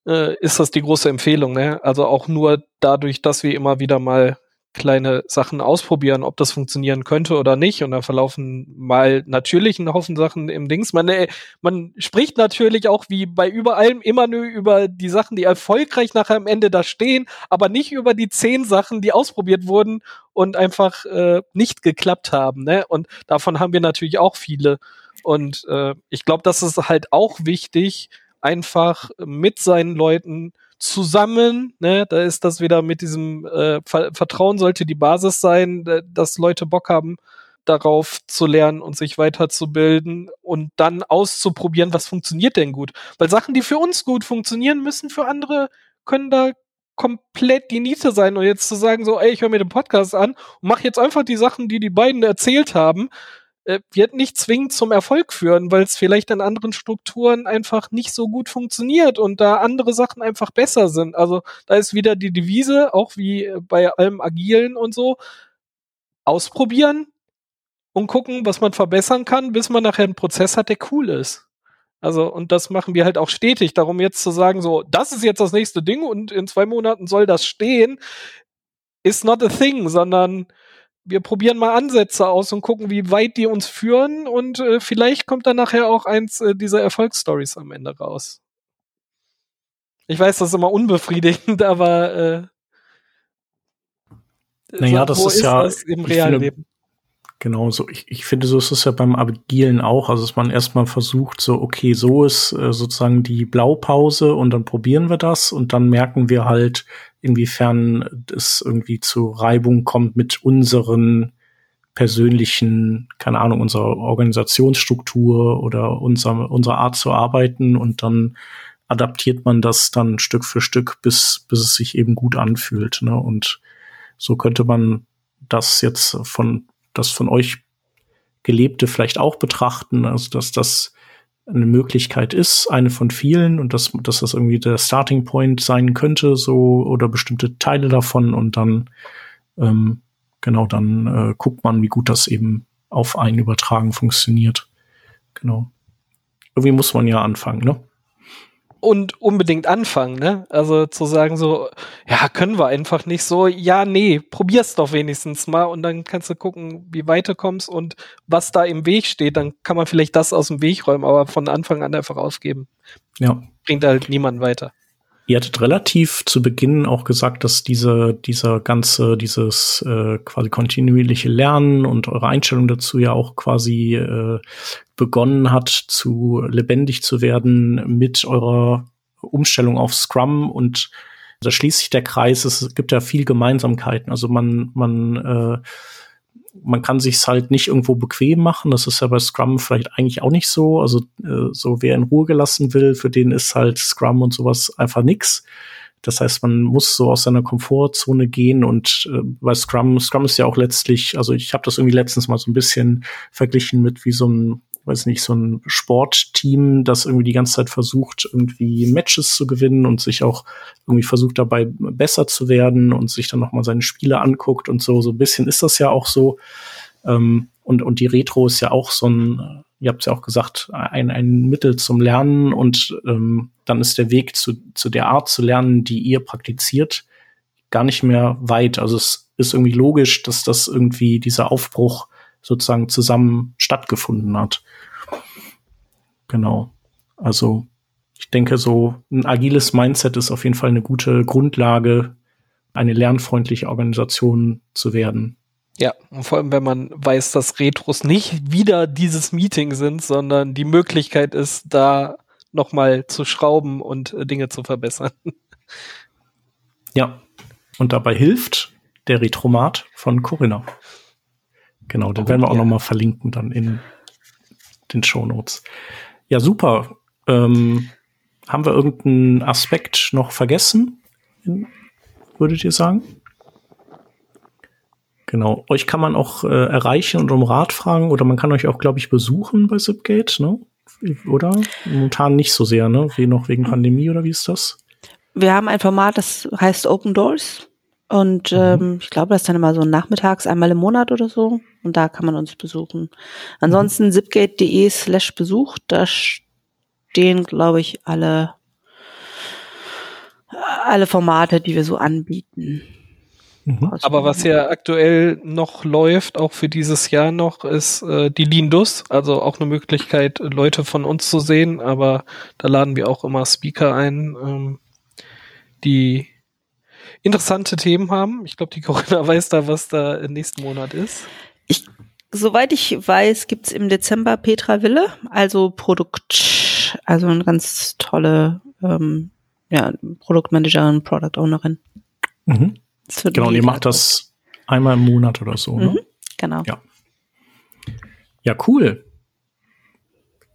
äh, ist das die große Empfehlung. Ne? Also auch nur dadurch, dass wir immer wieder mal kleine Sachen ausprobieren, ob das funktionieren könnte oder nicht. Und da verlaufen mal natürlich ein Haufen Sachen im Dings. Man, äh, man spricht natürlich auch wie bei überall immer nur über die Sachen, die erfolgreich nachher am Ende da stehen, aber nicht über die zehn Sachen, die ausprobiert wurden und einfach äh, nicht geklappt haben. Ne? Und davon haben wir natürlich auch viele. Und äh, ich glaube, das ist halt auch wichtig, einfach mit seinen Leuten zusammen, ne, da ist das wieder mit diesem äh, Vertrauen sollte die Basis sein, dass Leute Bock haben, darauf zu lernen und sich weiterzubilden und dann auszuprobieren, was funktioniert denn gut. Weil Sachen, die für uns gut funktionieren, müssen für andere, können da komplett die Niete sein. Und jetzt zu sagen, so, ey, ich höre mir den Podcast an und mache jetzt einfach die Sachen, die die beiden erzählt haben, äh, wird nicht zwingend zum Erfolg führen, weil es vielleicht in anderen Strukturen einfach nicht so gut funktioniert und da andere Sachen einfach besser sind. Also da ist wieder die Devise, auch wie bei allem Agilen und so, ausprobieren und gucken, was man verbessern kann, bis man nachher einen Prozess hat, der cool ist. Also, und das machen wir halt auch stetig. Darum jetzt zu sagen, so, das ist jetzt das nächste Ding und in zwei Monaten soll das stehen, ist not a thing, sondern wir probieren mal Ansätze aus und gucken, wie weit die uns führen und äh, vielleicht kommt dann nachher auch eins äh, dieser Erfolgsstories am Ende raus. Ich weiß, das ist immer unbefriedigend, (laughs) aber äh, naja, das ist, ja das im realen finde, Leben. Genau, so ich, ich finde, so ist es ja beim Agilen auch. Also dass man erstmal versucht, so, okay, so ist äh, sozusagen die Blaupause und dann probieren wir das und dann merken wir halt, inwiefern es irgendwie zu Reibung kommt mit unseren persönlichen, keine Ahnung, unserer Organisationsstruktur oder unserer, unserer Art zu arbeiten und dann adaptiert man das dann Stück für Stück, bis, bis es sich eben gut anfühlt. Ne? Und so könnte man das jetzt von das von euch Gelebte vielleicht auch betrachten, also dass das eine Möglichkeit ist, eine von vielen und dass, dass das irgendwie der Starting Point sein könnte, so oder bestimmte Teile davon und dann ähm, genau dann äh, guckt man, wie gut das eben auf einen übertragen funktioniert. Genau. Irgendwie muss man ja anfangen, ne? Und unbedingt anfangen, ne? Also zu sagen so, ja, können wir einfach nicht so, ja, nee, probier's doch wenigstens mal und dann kannst du gucken, wie weit du kommst und was da im Weg steht, dann kann man vielleicht das aus dem Weg räumen, aber von Anfang an einfach aufgeben. Ja. Bringt halt niemand weiter. Ihr hattet relativ zu Beginn auch gesagt, dass diese, dieser ganze, dieses äh, quasi kontinuierliche Lernen und eure Einstellung dazu ja auch quasi äh, begonnen hat, zu lebendig zu werden mit eurer Umstellung auf Scrum und da schließt sich der Kreis. Es gibt ja viel Gemeinsamkeiten. Also man, man äh, man kann sich's halt nicht irgendwo bequem machen. Das ist ja bei Scrum vielleicht eigentlich auch nicht so. Also äh, so wer in Ruhe gelassen will, für den ist halt Scrum und sowas einfach nix. Das heißt, man muss so aus seiner Komfortzone gehen und äh, bei Scrum, Scrum ist ja auch letztlich, also ich habe das irgendwie letztens mal so ein bisschen verglichen mit wie so ein weiß nicht, so ein Sportteam, das irgendwie die ganze Zeit versucht, irgendwie Matches zu gewinnen und sich auch irgendwie versucht dabei besser zu werden und sich dann nochmal seine Spiele anguckt und so. So ein bisschen ist das ja auch so. Ähm, und, und die Retro ist ja auch so ein, ihr habt es ja auch gesagt, ein, ein Mittel zum Lernen und ähm, dann ist der Weg zu, zu der Art zu lernen, die ihr praktiziert, gar nicht mehr weit. Also es ist irgendwie logisch, dass das irgendwie dieser Aufbruch sozusagen zusammen stattgefunden hat. Genau. Also ich denke, so ein agiles Mindset ist auf jeden Fall eine gute Grundlage, eine lernfreundliche Organisation zu werden. Ja, und vor allem, wenn man weiß, dass Retros nicht wieder dieses Meeting sind, sondern die Möglichkeit ist, da nochmal zu schrauben und äh, Dinge zu verbessern. Ja, und dabei hilft der Retromat von Corinna. Genau, den oh, werden wir auch ja. noch mal verlinken dann in den Show Notes. Ja, super. Ähm, haben wir irgendeinen Aspekt noch vergessen? Würdet ihr sagen? Genau. Euch kann man auch äh, erreichen und um Rat fragen oder man kann euch auch, glaube ich, besuchen bei Zipgate, ne? Oder? Momentan nicht so sehr, ne? Wie noch wegen Pandemie oder wie ist das? Wir haben ein Format, das heißt Open Doors. Und mhm. ähm, ich glaube, das ist dann immer so nachmittags, einmal im Monat oder so. Und da kann man uns besuchen. Ansonsten mhm. zipgate.de slash Besuch, da stehen, glaube ich, alle, alle Formate, die wir so anbieten. Mhm. Aber was ja aktuell noch läuft, auch für dieses Jahr noch, ist äh, die Lindus. Also auch eine Möglichkeit, Leute von uns zu sehen. Aber da laden wir auch immer Speaker ein, ähm, die interessante Themen haben. Ich glaube, die Corinna (laughs) weiß da, was da im nächsten Monat ist. Ich, soweit ich weiß, gibt's im Dezember Petra Wille, also Produkt, also eine ganz tolle ähm, ja, Produktmanagerin, Product Ownerin. Mhm. Genau, und ihr macht das einmal im Monat oder so, ne? Mhm, genau. Ja. ja, cool.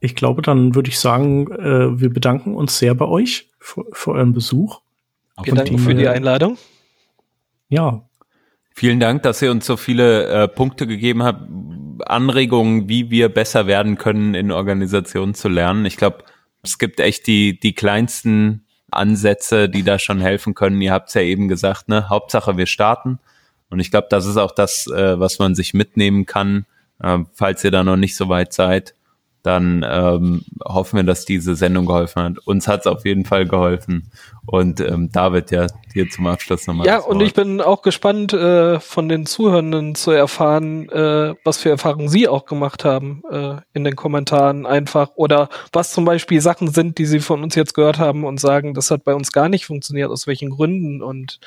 Ich glaube, dann würde ich sagen, äh, wir bedanken uns sehr bei euch für, für euren Besuch. Vielen Dank für die Einladung. Ja. Vielen Dank, dass ihr uns so viele äh, Punkte gegeben habt, Anregungen, wie wir besser werden können, in Organisationen zu lernen. Ich glaube, es gibt echt die, die kleinsten Ansätze, die da schon helfen können. Ihr habt es ja eben gesagt, ne? Hauptsache wir starten. Und ich glaube, das ist auch das, äh, was man sich mitnehmen kann, äh, falls ihr da noch nicht so weit seid dann ähm, hoffen wir, dass diese Sendung geholfen hat. Uns hat es auf jeden Fall geholfen. Und ähm, David, ja, dir zum Abschluss nochmal. Ja, und ich bin auch gespannt, äh, von den Zuhörenden zu erfahren, äh, was für Erfahrungen sie auch gemacht haben äh, in den Kommentaren einfach. Oder was zum Beispiel Sachen sind, die sie von uns jetzt gehört haben und sagen, das hat bei uns gar nicht funktioniert, aus welchen Gründen und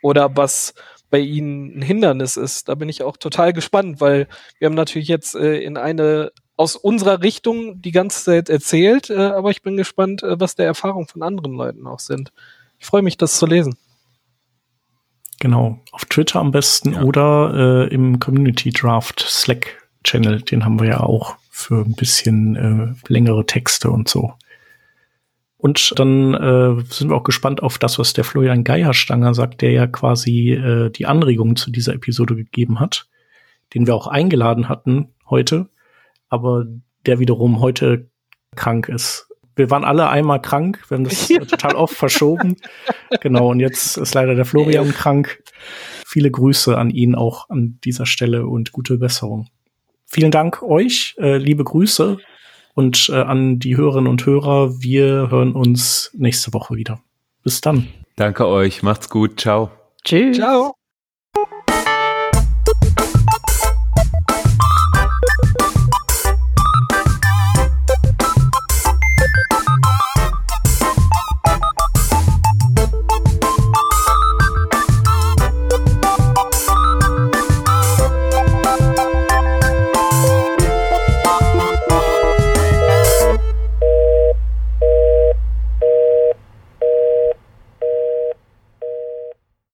oder was bei ihnen ein Hindernis ist. Da bin ich auch total gespannt, weil wir haben natürlich jetzt äh, in eine aus unserer Richtung die ganze Zeit erzählt, äh, aber ich bin gespannt, äh, was der Erfahrung von anderen Leuten auch sind. Ich freue mich, das zu lesen. Genau, auf Twitter am besten ja. oder äh, im Community Draft Slack Channel, den haben wir ja auch für ein bisschen äh, längere Texte und so. Und dann äh, sind wir auch gespannt auf das, was der Florian Geierstanger sagt, der ja quasi äh, die Anregungen zu dieser Episode gegeben hat, den wir auch eingeladen hatten heute aber der wiederum heute krank ist. Wir waren alle einmal krank, wir haben das (laughs) ja. total oft verschoben. Genau, und jetzt ist leider der Florian krank. Viele Grüße an ihn auch an dieser Stelle und gute Besserung. Vielen Dank euch, äh, liebe Grüße und äh, an die Hörerinnen und Hörer. Wir hören uns nächste Woche wieder. Bis dann. Danke euch, macht's gut, ciao. Tschüss. Ciao.